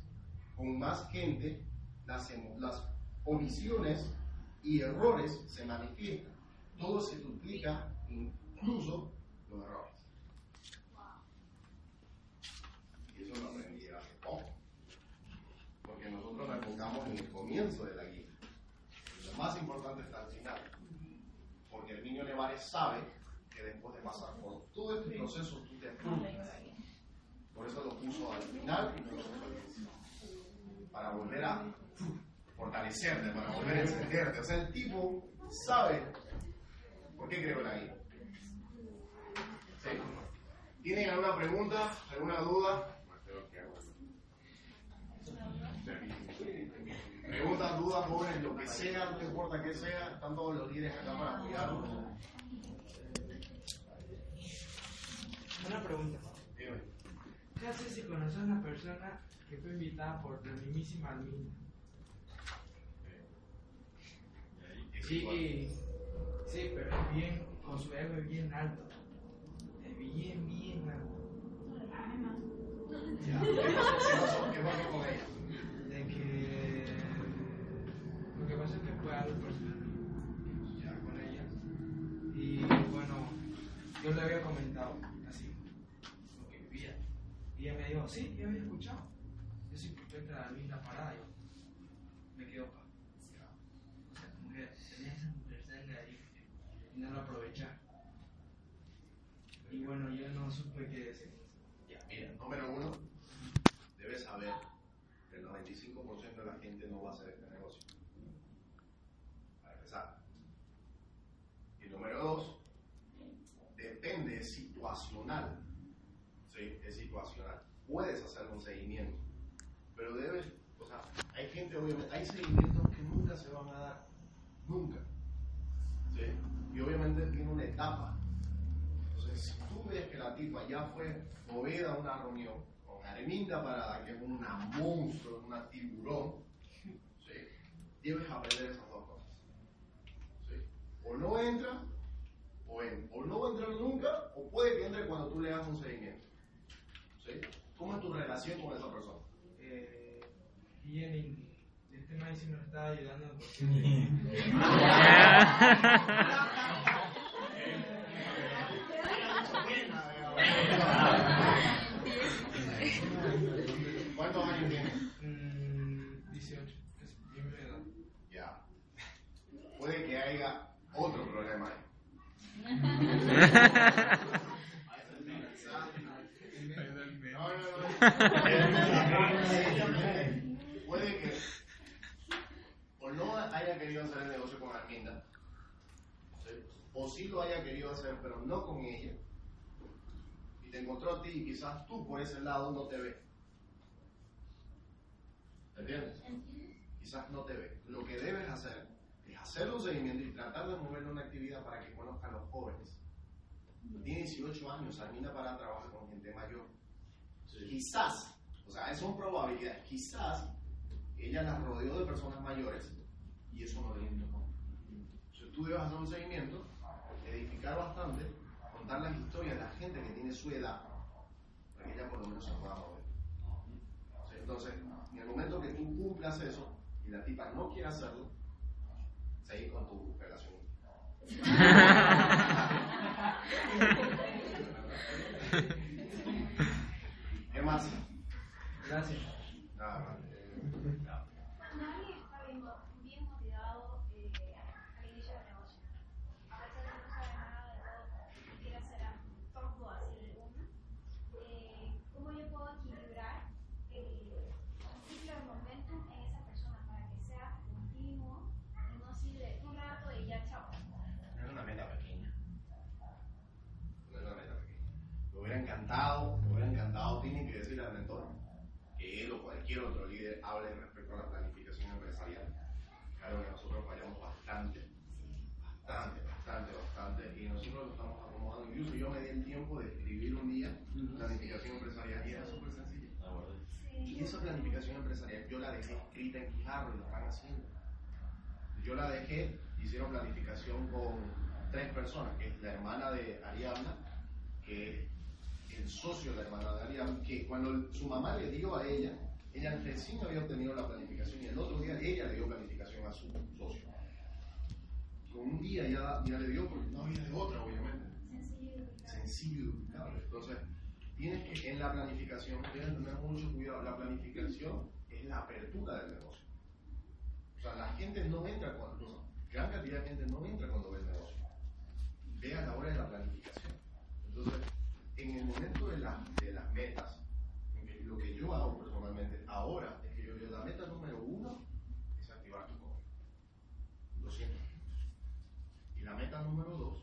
con más gente, las omisiones y errores se manifiestan. Todo se duplica, incluso los errores. Y eso lo aprendí hace poco. Porque nosotros nos enfocamos en el comienzo de la guía. Lo más importante está al final. Porque el niño Nevares sabe que después de pasar por todo este proceso tú te frustras. Por eso lo puso al final y no lo puso al principio. Para volver a fortalecerte, para volver a encenderte. O sea, el tipo sabe por qué creó la guía. ¿Sí? ¿Tienen alguna pregunta, alguna duda? Preguntas, dudas, jóvenes, lo que sea, no importa qué sea, están todos los líderes acá para apoyarlos. Una pregunta. ¿Qué haces si conoces a una persona que fue invitada por la mismísima Almina? Sí, sí, pero es bien, con su ego es bien alto. Es bien, bien alto. Ya. ¿Qué pasó? ¿Qué pasó con ella? De que lo que pasa es que fue algo personal ya con ella. Y bueno, yo le había comentado así, lo que vivía. Y ella me dijo, sí, yo había escuchado. Yo sí escuché que la linda parada. Yo me quedo pa. O sea, como que tenía esa mujer cerca ahí y no la aproveché. Yo no supe qué decir. Ya, mira, número uno, debes saber que el 95% de la gente no va a hacer este negocio. Para empezar. Y número dos, depende, situacional. ¿Sí? Es situacional. Puedes hacer un seguimiento, pero debes O sea, hay gente, obviamente, hay seguimientos que nunca se van a dar. Nunca. ¿Sí? Y obviamente tiene una etapa. Ves que la tipa ya fue movida a una reunión con Areminda Parada, que es una monstruo, una tiburón, ¿sí? debes aprender esas dos cosas. ¿sí? O no entra, o, en- o no va a entrar nunca, o puede que entre cuando tú le hagas un seguimiento. ¿sí? ¿Cómo es tu relación con esa persona? Eh, bien, y este man sí nos está ayudando porque ¿Cuántos años tienes? mm, 18, es mi edad. Ya. Puede que haya otro problema ahí. Puede que o no haya querido hacer el negocio con Arminda, o sí lo haya querido hacer, pero no con ella, y te encontró a ti y quizás tú por ese lado no te ves. ¿Entiendes? Quizás no te ve. Lo que debes hacer es hacer un seguimiento y tratar de moverle una actividad para que conozca a los jóvenes. Tiene 18 años, Arminda para trabajar con gente mayor. Quizás, o sea, son probabilidades, quizás ella las rodeó de personas mayores y eso no le importa. Entonces tú debes hacer un seguimiento, edificar bastante, contar las historias de la gente que tiene su edad, para que ella por lo menos se pueda mover. Entonces, en el momento que tú cumplas eso y la tipa no quiere hacerlo, seguir con tu relación. ¿Qué más? Gracias. Nada más. Cuando alguien está bien, bien motivado eh, al inicio del negocio, a pesar de que no sabe nada de todo, quiere hacer a todo así de una, eh, ¿cómo yo puedo equilibrar el ciclo de momentum en esa persona para que sea continuo y no así de un rato y ya chao? Es una meta pequeña. No es una meta pequeña. Me hubiera encantado, me hubiera encantado, tienen que decirle al mentor que él o cualquier otro líder hable respecto a la planificación empresarial. Claro que nosotros fallamos bastante, bastante, bastante, bastante, y nosotros lo estamos acomodando. Incluso yo me di el tiempo de escribir un día planificación empresarial y era súper sencillo. Y esa planificación empresarial yo la dejé escrita en Quijarro y lo están haciendo. Yo la dejé, hicieron planificación con tres personas, que es la hermana de Ariadna, que es el socio de la hermana de Ariadna, que cuando su mamá le dio a ella, ella recién había obtenido la planificación y el otro día ella le dio planificación a su socio. Con un día ya, ya le dio porque no había de otra, obviamente Sencillo y. Entonces, tienes que, en la planificación, tienes que tener mucho cuidado. La planificación es la apertura del negocio. O sea, la gente no entra cuando, o sea, gran cantidad de gente no entra cuando ve el negocio. Ve a la hora de la planificación. Entonces, en el momento de, la- de las metas, lo que yo hago personalmente ahora es que yo digo, la meta número uno es activar tu código. Lo siento. Y la meta número dos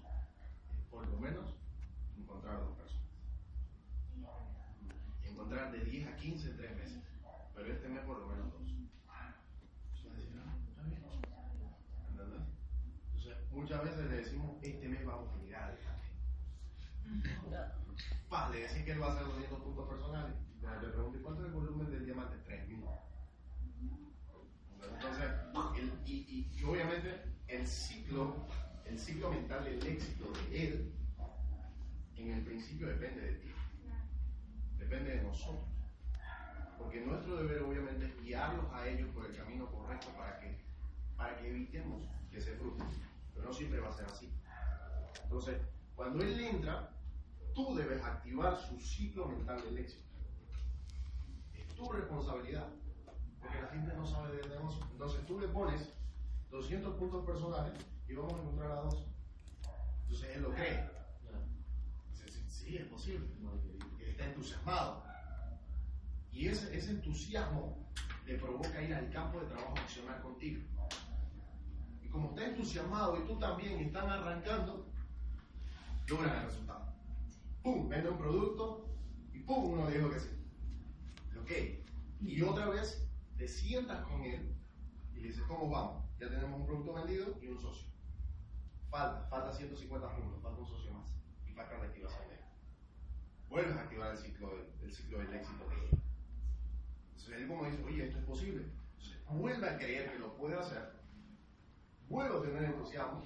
es por lo menos encontrar dos personas. Encontrar de 10 a 15 en tres meses. Pero este mes por lo menos dos. ¿Entendés? Entonces, muchas veces le decimos, este mes vamos a llegar al diamante. Pa, le decís que él va a hacer 200 puntos personales. Cuando le pregunté, ¿cuánto es el volumen del diamante? 3000. Entonces, el- y, y- y obviamente el ciclo, el ciclo mental del éxito de él, en el principio depende de ti, depende de nosotros. Porque nuestro deber obviamente es guiarlos a ellos por el camino correcto para que, para que evitemos que se frustren. Pero no siempre va a ser así. Entonces, cuando él entra, tú debes activar su ciclo mental del éxito. Es tu responsabilidad porque la gente no sabe del negocio. Entonces tú le pones 200 puntos personales y vamos a encontrar a dos. Entonces él lo cree. Sí, es posible. Está entusiasmado. Y ese, entusiasmo le provoca ir al campo de trabajo a accionar contigo. Y como está entusiasmado y tú también están arrancando, logran el resultado. ¡Pum! Vende un producto y ¡pum! Uno dijo que sí. Ok. Y otra vez te sientas con él y le dices, ¿cómo vamos? Ya tenemos un producto vendido y un socio. Falta, falta 150 puntos, falta un socio más. Y falta la activación de él. Vuelves a activar el ciclo, del- el ciclo del éxito de él. Entonces él como dice, oye, esto es posible. Entonces, vuelve a creer que lo puede hacer. Vuelve a tener entusiasmo.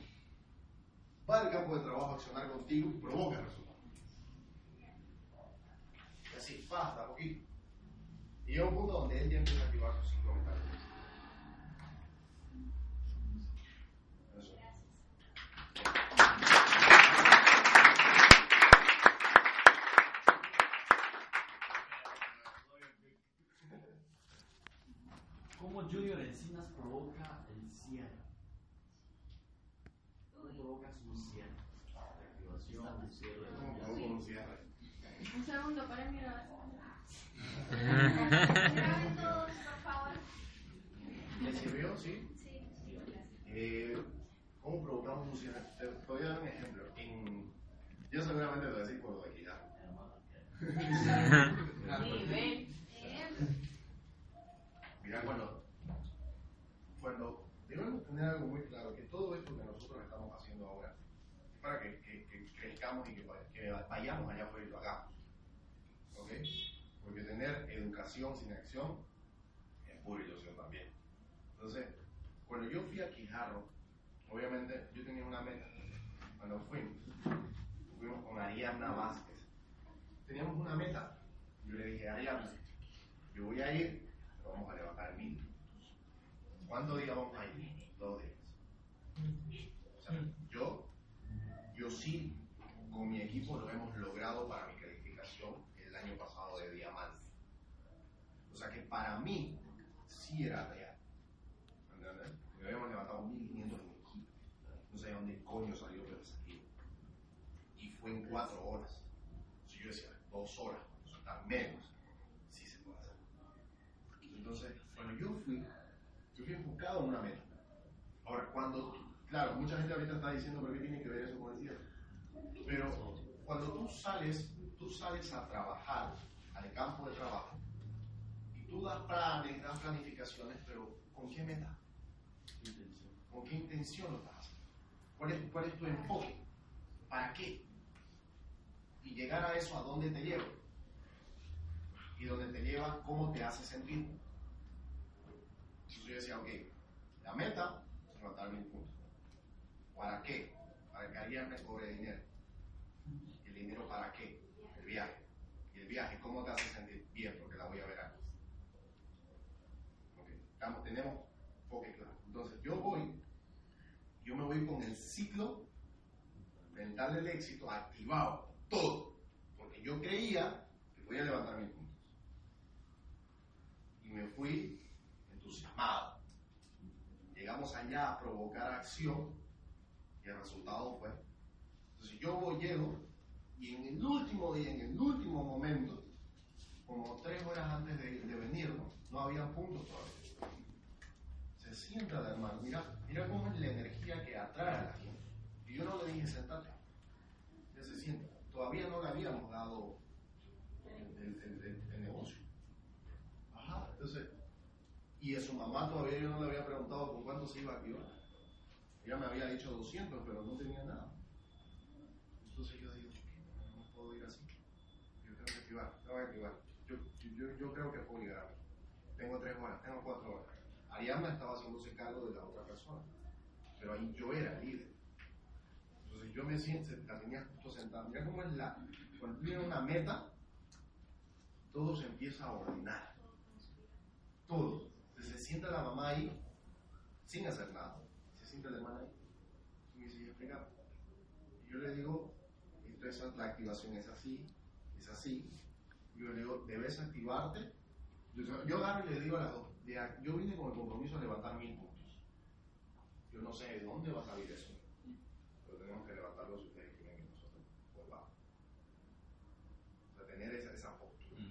Va al campo de trabajo a accionar contigo y provoca resultados. Y así, basta, poquito. Y llega un punto donde él ya empieza a activar su ciclo mental. Eso. ¿Cómo Junior Encinas provoca el cierre? ¿Cómo provoca su cierre? La activación, el cierre. ¿Cómo provoca un segundo, para mirar. Graben todos, por favor. ¿Le sirvió? Sí. Sí, Eh, ¿Cómo provocamos un? Te voy a dar un ejemplo. En, yo seguramente lo voy a decir por lo de Quijano. Sí, ven. Mira, cuando, cuando debemos tener algo muy claro, que todo esto que nosotros estamos haciendo ahora es para que, que- y que, va- que vayamos allá afuera y lo hagamos. ¿Ok? Porque tener educación sin acción es pura ilusión también. Entonces, cuando yo fui a Quijarro, obviamente yo tenía una meta. Cuando fuimos, fuimos con Ariadna Vázquez. Teníamos una meta. Yo le dije, Ariadna, yo voy a ir, pero vamos a levantar mil. ¿Cuántos días vamos a ir? Dos días. O sea, yo, yo sí, con mi equipo lo hemos logrado para mi calificación el año pasado de diamante. O sea que para mí sí era real. Porque habíamos levantado 1500 en mi equipo. No sé de dónde coño salió, pero salió. Y fue en cuatro horas. Si yo decía, dos horas, o menos, sí se puede hacer. Entonces, cuando yo fui, yo fui enfocado en una meta. Ahora, cuando, claro, mucha gente ahorita está diciendo, pero ¿qué tiene que ver eso con el cierre? Pero cuando tú sales, tú sales a trabajar al campo de trabajo y tú das planes, das planificaciones, pero ¿con qué meta? ¿Con qué intención lo estás haciendo? ¿Cuál es, cuál es tu enfoque? ¿Para qué? Y llegar a eso, ¿a dónde te lleva? Y donde te lleva, ¿cómo te hace sentir? Entonces yo decía, ok, la meta es levantar mil puntos. ¿Para qué? Para que alguien me cobre dinero. ¿Y el dinero para qué? El viaje. ¿Y el viaje cómo te hace sentir? Bien, porque la voy a ver antes. Ok, estamos, tenemos enfoque claro. Entonces yo voy, yo me voy con el ciclo mental del éxito activado, todo. Porque yo creía que podía levantar mil puntos. Y me fui entusiasmado. Llegamos allá a provocar acción y el resultado fue. Entonces yo voy, llego y en el último día, en el último momento, como tres horas antes de, de venir, ¿no? había puntos todavía. Se sienta la hermano, mira, mira cómo es la energía que atrae a la gente. Y yo no le dije sentate, ya se sienta. Todavía no le habíamos dado el, negocio. Ajá, entonces, y a su mamá todavía yo no le había preguntado con cuánto se iba a activar. Ella me había dicho 200, pero no tenía nada. Entonces yo digo, "¿Qué? no puedo ir así. Activar, activar. Yo, yo, yo creo que puedo llegar. Tengo tres horas, tengo cuatro horas. Ariadna estaba haciéndose cargo de la otra persona, pero ahí yo era líder. Entonces yo me siento, la tenía justo sentada. Mira cómo es la, tienes una meta, todo se empieza a ordenar. Todo. Entonces se sienta la mamá ahí sin hacer nada. Se sienta la hermana ahí. Y me dice, explica. Y yo le digo, entonces la activación es así, es así. Yo le digo, debes activarte. Yo, yo agarro y le digo a las dos, yo vine con el compromiso de levantar mil puntos. Yo no sé de dónde va a salir eso, pero tenemos que levantarlo si ustedes quieren que nosotros volvamos. O sea, tener esa, esa postura.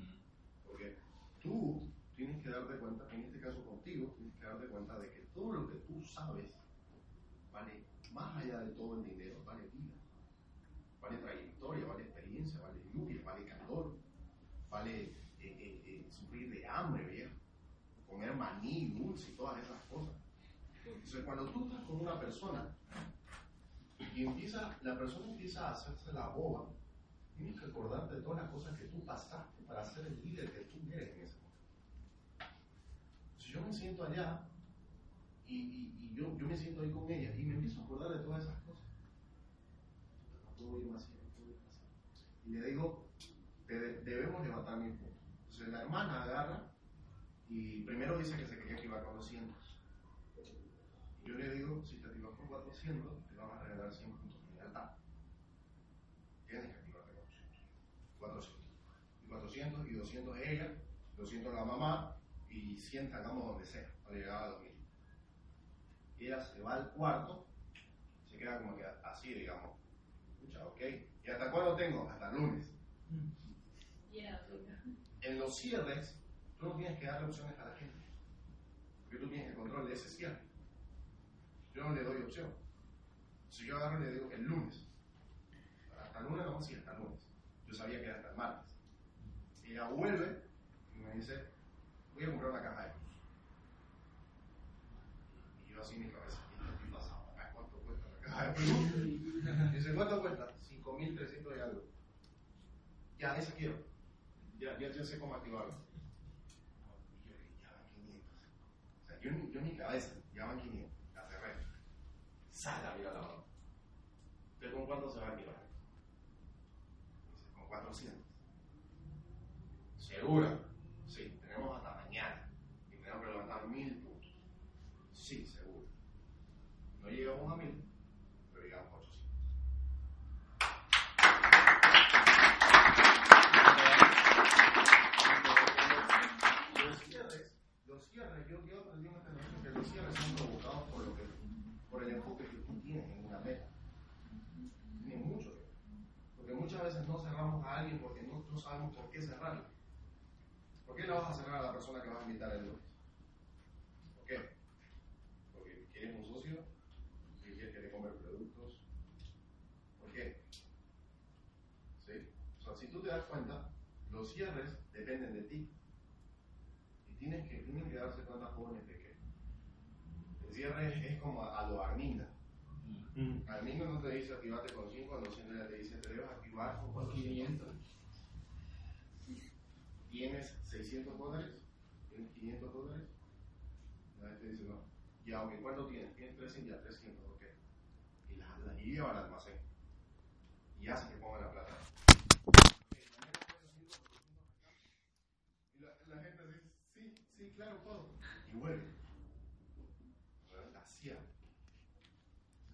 Porque tú tienes que darte cuenta, en este caso contigo, tienes que darte cuenta de que todo lo que tú sabes vale más allá de todo el dinero, vale vida, vale trayectoria, vale experiencia, vale lluvia, vale calor, vale eh, eh, eh, sufrir de hambre, viejo. comer y todas esas cosas. Entonces, cuando tú estás con una persona y empieza, la persona empieza a hacerse la boba, tienes que acordarte de todas las cosas que tú pasaste para ser el líder que tú eres en ese momento. Si yo me siento allá y, y- y yo, yo me siento ahí con ella y me empiezo a acordar de todas esas cosas, no puedo ir más allá, no puedo ir más allá. Y le digo, "Te- debemos levantar mi punto. Entonces la hermana agarra y primero dice que se quería activar con 200. Y yo le digo, si te activas con 400, te vamos a regalar 100 puntos de lealtad. Tienes que activarte con 200. 400. Y 400 y 200 es ella, 200 la mamá y 100 hagamos donde sea, para llegar a 2000. Y ella se va al cuarto, se queda como que así, digamos. Escucha, ok. ¿Y hasta cuándo tengo? Hasta el lunes. En los cierres, tú no tienes que darle opciones a la gente. Porque tú tienes el control de ese cierre. Yo no le doy opción. Si yo agarro y le digo el lunes, hasta lunes no, sí, hasta el lunes. Yo sabía que era hasta el martes. Y ella vuelve y me dice, voy a comprar una caja de luz. Y yo así mi cabeza, "¿Y esto estoy pasado acá? ¿Cuánto cuesta la caja de luz? Dice, ¿cuánto cuesta? 5.300 y algo. Ya, esa quiero. Ya, ya sé cómo activarlo. Y yo, ya van 500. O sea, yo, yo en mi cabeza, ya van 500. La cerré. Sal a mirar la mano. ¿Usted con cuánto se va a activar? Dice, con 400. ¿Segura? Sí, tenemos hasta mañana. Y tenemos que levantar 1000 puntos. Sí, seguro. No llegamos a 1000, pero llegamos a 800. Los cierres, los cierres, yo, yo aprendí una generación que los cierres son provocados por, lo que, por el enfoque que tú tienes en una meta. Tiene mucho que ver. Porque muchas veces no cerramos a alguien porque no, no sabemos por qué cerrarlo. ¿Por qué le vas a cerrar a la persona que vas a invitar el lunes? ¿Por qué? Porque quieres un socio, porque quieres que le comer productos. ¿Por qué? ¿Sí? O sea, si tú te das cuenta, los cierres dependen de ti. Y tienes que, tienen que darse cuenta jóvenes de que es, como a, a lo Arminda. Arminda no te dice activate con 5, a 100 te dice te debes activar con 400. ¿Tienes 600 dólares? ¿Tienes 500 dólares? La gente dice no. Ya, ok, ¿cuánto tienes? Tienes 300, ya 300, ok. Y las la lleva al almacén. Y hace que ponga la plata. Y la, la gente dice, sí, sí, claro, puedo. Y vuelve. Pero la hacía.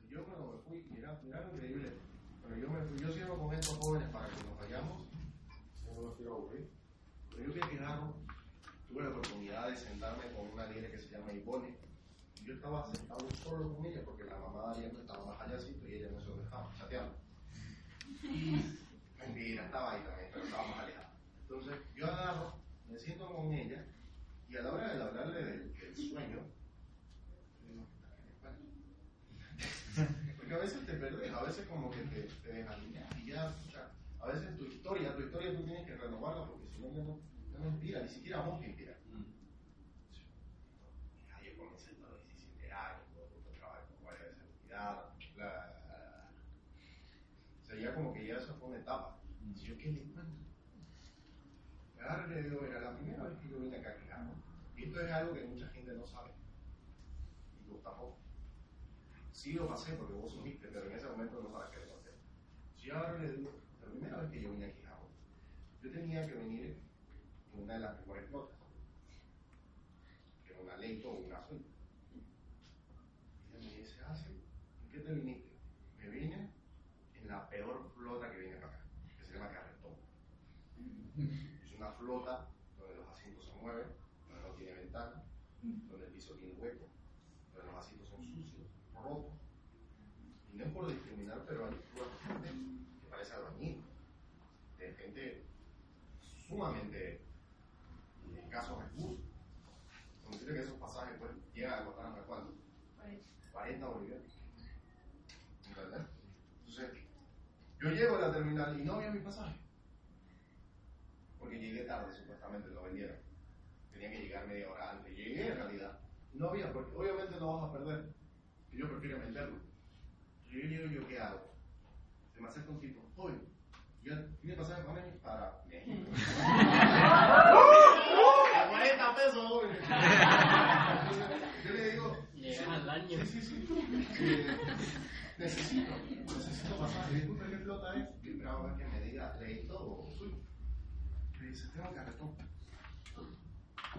Yo cuando me fui, mira, mira lo increíble. Pero yo me fui, yo cierro con estos jóvenes para que nos vayamos. Yo no los quiero aburrir. Pero yo que quedaron, tuve la oportunidad de sentarme con una líder que se llama Ivone. Yo estaba sentado solo con ella porque la mamá de no estaba más allácito y ella no sé dónde estaba, chateando. Y mentira, estaba ahí también, pero estaba más alejada. Entonces yo agarro, me siento con ella y a la hora de hablarle del, del sueño, yo digo, "¿Qué tal? porque a veces te perdés, a veces como que te, te desalineas ya, escucha, a veces tu historia, tu historia tú tienes que renovarla porque si no, no, no inspira, ni siquiera vos te inspira. Ya, yo comencé a los 17 años, todo trabaja con guardia de seguridad, bla. O sea, ya como que ya eso fue una etapa. Y yo, ¿qué le cuento? Le digo, era la primera vez que yo vine acá a Quijano. Y esto es algo que mucha gente no sabe. Y tú tampoco. Sí lo pasé porque vos subiste, pero en ese momento no sabes qué yo ahora le digo, la primera vez que yo vine a Quijano, yo tenía que venir en una de las mejores flotas. Que era una Leito o una azul. Y ella me dice, ah, sí, ¿en qué te viniste? Me vine en la peor flota que viene para acá, que se llama Carretón. Es una flota donde los asientos se mueven, donde no tiene ventana, donde el piso tiene hueco, donde los asientos son sucios, rotos. Y no es por discriminar, pero hay gente que parece albañil, de gente sumamente escasos recursos. Considera que esos pasajes pues, llegan a costar hasta cuánto? 40 bolivianos. ¿Entendés? Entonces, yo llego a la terminal y no había mi pasaje. Porque llegué tarde, supuestamente, lo vendieron. Tenía que llegar media hora antes. Llegué No había, porque obviamente no vas a perder. Y yo prefiero meterlo. Y yo digo, ¿yo qué hago? Se me acerca un tipo, yo tiene pasaje para México, para México. A 40 pesos, joven. Yo le digo, Llegas al año. Sí, sí, sí. Eh, necesito, necesito pasar. ¿qué flota es? Y esperaba ver que me diga leíto o suyo. Me dice, tengo carretón.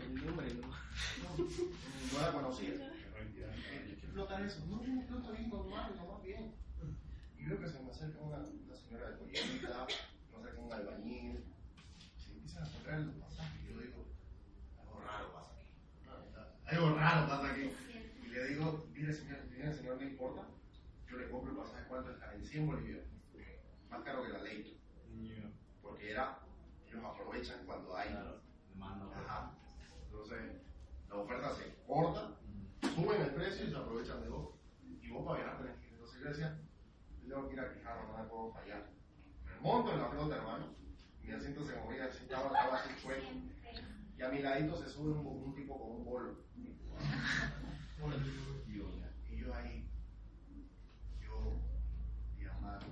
El número. No, no la conocía. ¿Qué, flota es eso? No, una flota bien normal, nomás bien. Y veo que se me acerca una señora de collerita, me acerca un albañil. Se empiezan a tocar los pasajes y yo digo, algo raro pasa aquí. Algo raro pasa aquí. Y le digo, mire señor, mire señor, no importa, yo le compro el pasaje cuánto está en 100 bolivianos. Más caro que la ley. Porque era, ellos aprovechan cuando hay. Ajá. Entonces, la oferta se corta, suben el precio y se aprovechan de vos. Y vos para viajar tenés que ir. Entonces yo decía, yo tengo que ir a Quijano, no me puedo fallar. Me monto en la flota, hermano. Mi asiento se movía, así estaba, estaba así chueco. Y a mi ladito se sube un, un tipo con un bolo. Y yo, ahí, yo, diamante,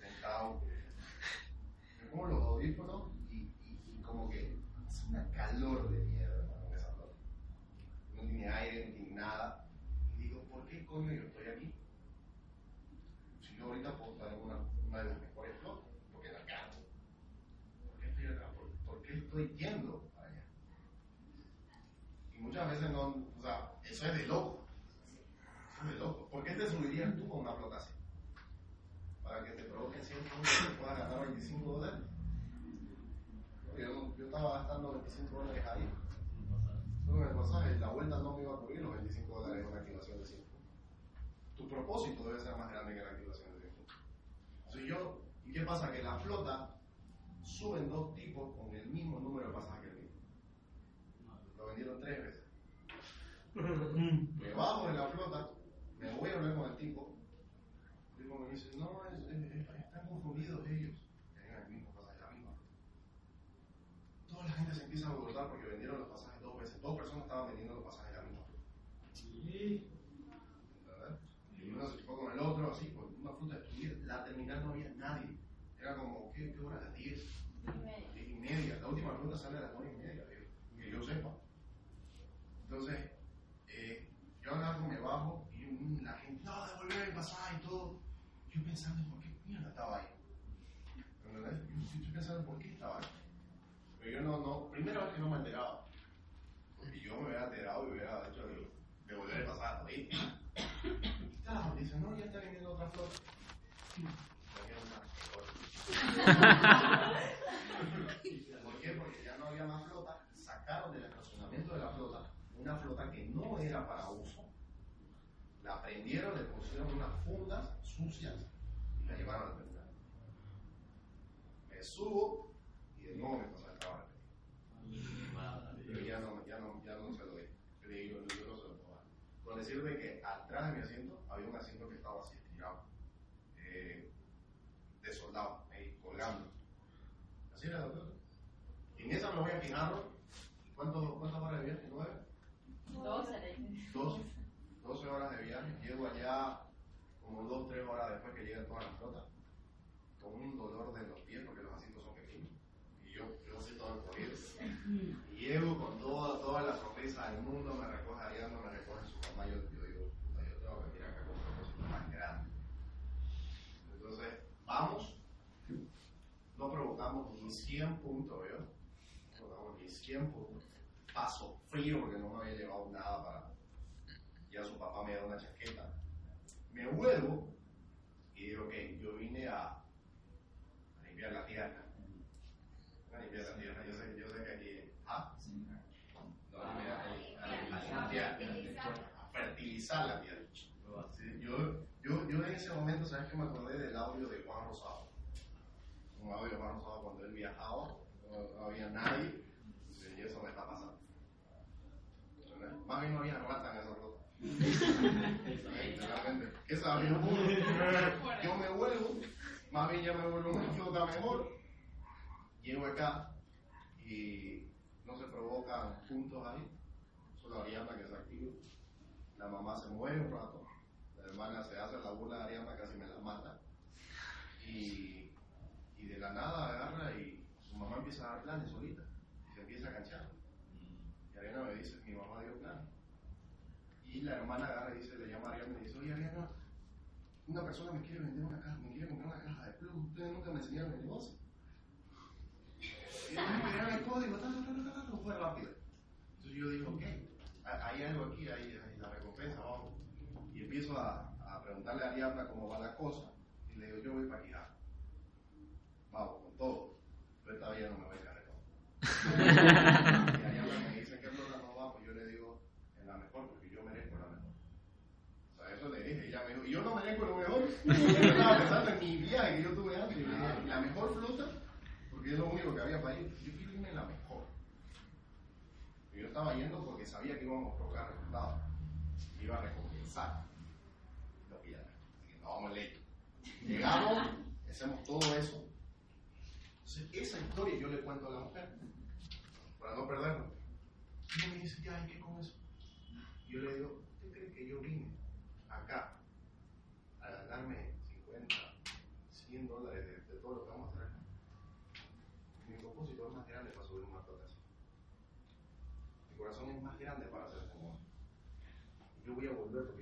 sentado, me pongo los audífonos y, y, y como que hace una calor de mierda, hermano. No tiene aire, no tiene nada. Y digo, ¿por qué coño yo estoy aquí? Si yo ahorita puedo estar en una, una de las mejores flotas, porque la canto. ¿Por qué estoy acá? ¿Por, por qué estoy yendo para allá? Y muchas veces no, o sea, eso es de loco. Eso es de. ¿Por qué te subirías tú a una flota así? Para que te provoquen 100 puntos y puedas ganar 25 dólares. Yo, yo estaba gastando 25 dólares ahí. Solo en el pasaje, la vuelta no me iba a cubrir los 25 dólares en una activación de 5 Tu propósito debe ser más grande que la activación de 5 Entonces yo, ¿y qué pasa? Que la flota suben dos tipos con el mismo número de pasajes que el mismo. Lo vendieron tres veces. Me bajo de la flota, me voy a hablar con el tipo. El tipo me dice, no, es- es- es- están confundidos ellos. El mismo pasaje, la misma. Toda la gente se empieza a alborotar porque vendieron los pasajes dos veces. Dos personas estaban vendiendo los pasajes la misma flota. ¿Entendés? Y uno se chocó con el otro, así, con una fruta destruida. La terminal no había nadie. Era como, ¿qué, qué hora? Las 10. 10 y media. La última ruta sale a las 9 y media, digo, que yo sepa. Entonces, eh, yo agarro, me bajo y mm, la gente, no, devolver el pasaje y todo. Yo pensando, ¿por qué mierda estaba ahí? ¿Entendés? Yo estoy pensando, ¿por qué estaba ahí? Pero yo no, no, primera vez que no me enteraba. Porque yo me hubiera enterado y hubiera hecho de, devolver el pasaje ahí. Está, dice, no, ya está vendiendo otra flota. ¿Por qué? Porque ya no había más flota, sacaron del estacionamiento de la flota una flota que no era para uso, la prendieron, le pusieron unas fundas sucias y la llevaron al terminal. Me subo y de nuevo me pasa el trabajo. Pero ya no, ya no, ya no se lo di. Yo le digo, yo no se lo puedo dar. Con decirle que atrás de mi asiento había un asiento que estaba así estirado, eh, ahí colgando. Así era, doctor. En esa me voy a Quijano. ¿Cuánto, ¿Cuántas 100.8, con mis 100 puntos, paso frío porque no me había llevado nada para. Ya su papá me da una chaqueta. Me vuelvo y digo, ok, yo vine a, a limpiar la tierra. A limpiar la tierra, yo sé, yo sé que aquí. ¿Ah? No, a, limpiar, a fertilizar la tierra. Yo, yo, yo en ese momento, ¿sabes que me acordé del audio de Juan Rosado? De Juan Rosado cuando él viajaba, no, no había nadie, y eso me está pasando. Más bien no había rata en esa ruta. Literalmente. ¿Qué? Yo me vuelvo, más bien ya me vuelvo una flota mejor. Llego acá y no se provocan puntos ahí. solo Ariana que es activo. La mamá se muere un rato. La hermana se hace la burla de Ariana, casi me la mata. Y de la nada agarra y su mamá empieza a dar planes solita. Y se empieza a canchar. Y Ariana me dice, mi mamá dio planes. Y la hermana agarra y dice, le llama a Ariana y me dice, oye Ariana, una persona me quiere vender una caja, me quiere comprar una caja de plus, ustedes nunca me enseñaron el negocio. Y me dieron el código, ta, ta, ta, ta, ta, ta, fue rápido. Entonces yo digo, ok, hay- algo aquí, hay, hay la recompensa, vamos. Y empiezo a, a preguntarle a Ariadna cómo va la cosa. Y le digo, yo voy para Quijano. Vamos, con todo. Pero esta ya no me voy a carretón. y Ariadna me dice, ¿qué flota no vamos? Yo le digo, en la mejor, porque yo merezco la mejor. O sea, eso le dije. Y ella me dijo, y yo no merezco lo mejor. Yo estaba pensando en mi viaje que yo tuve antes. Y dije, la mejor flota, porque es lo único que había para ir. Yo quiero irme en la mejor. Y yo estaba yendo porque sabía que íbamos a provocar resultados. Iba a recompensar. Lo pillaron. Así que no vamos lento. Llegamos, hacemos todo eso. Entonces, esa historia yo le cuento a la mujer. Para no perderla. Y me dice, ya, ¿y qué con eso? Yo le digo, ¿usted cree que yo vine acá a ganarme 50, 100 dólares de, todo lo que vamos a hacer? Mi propósito es más grande para subir una plata. Mi corazón es más grande para hacer este negocio. Yo voy a volver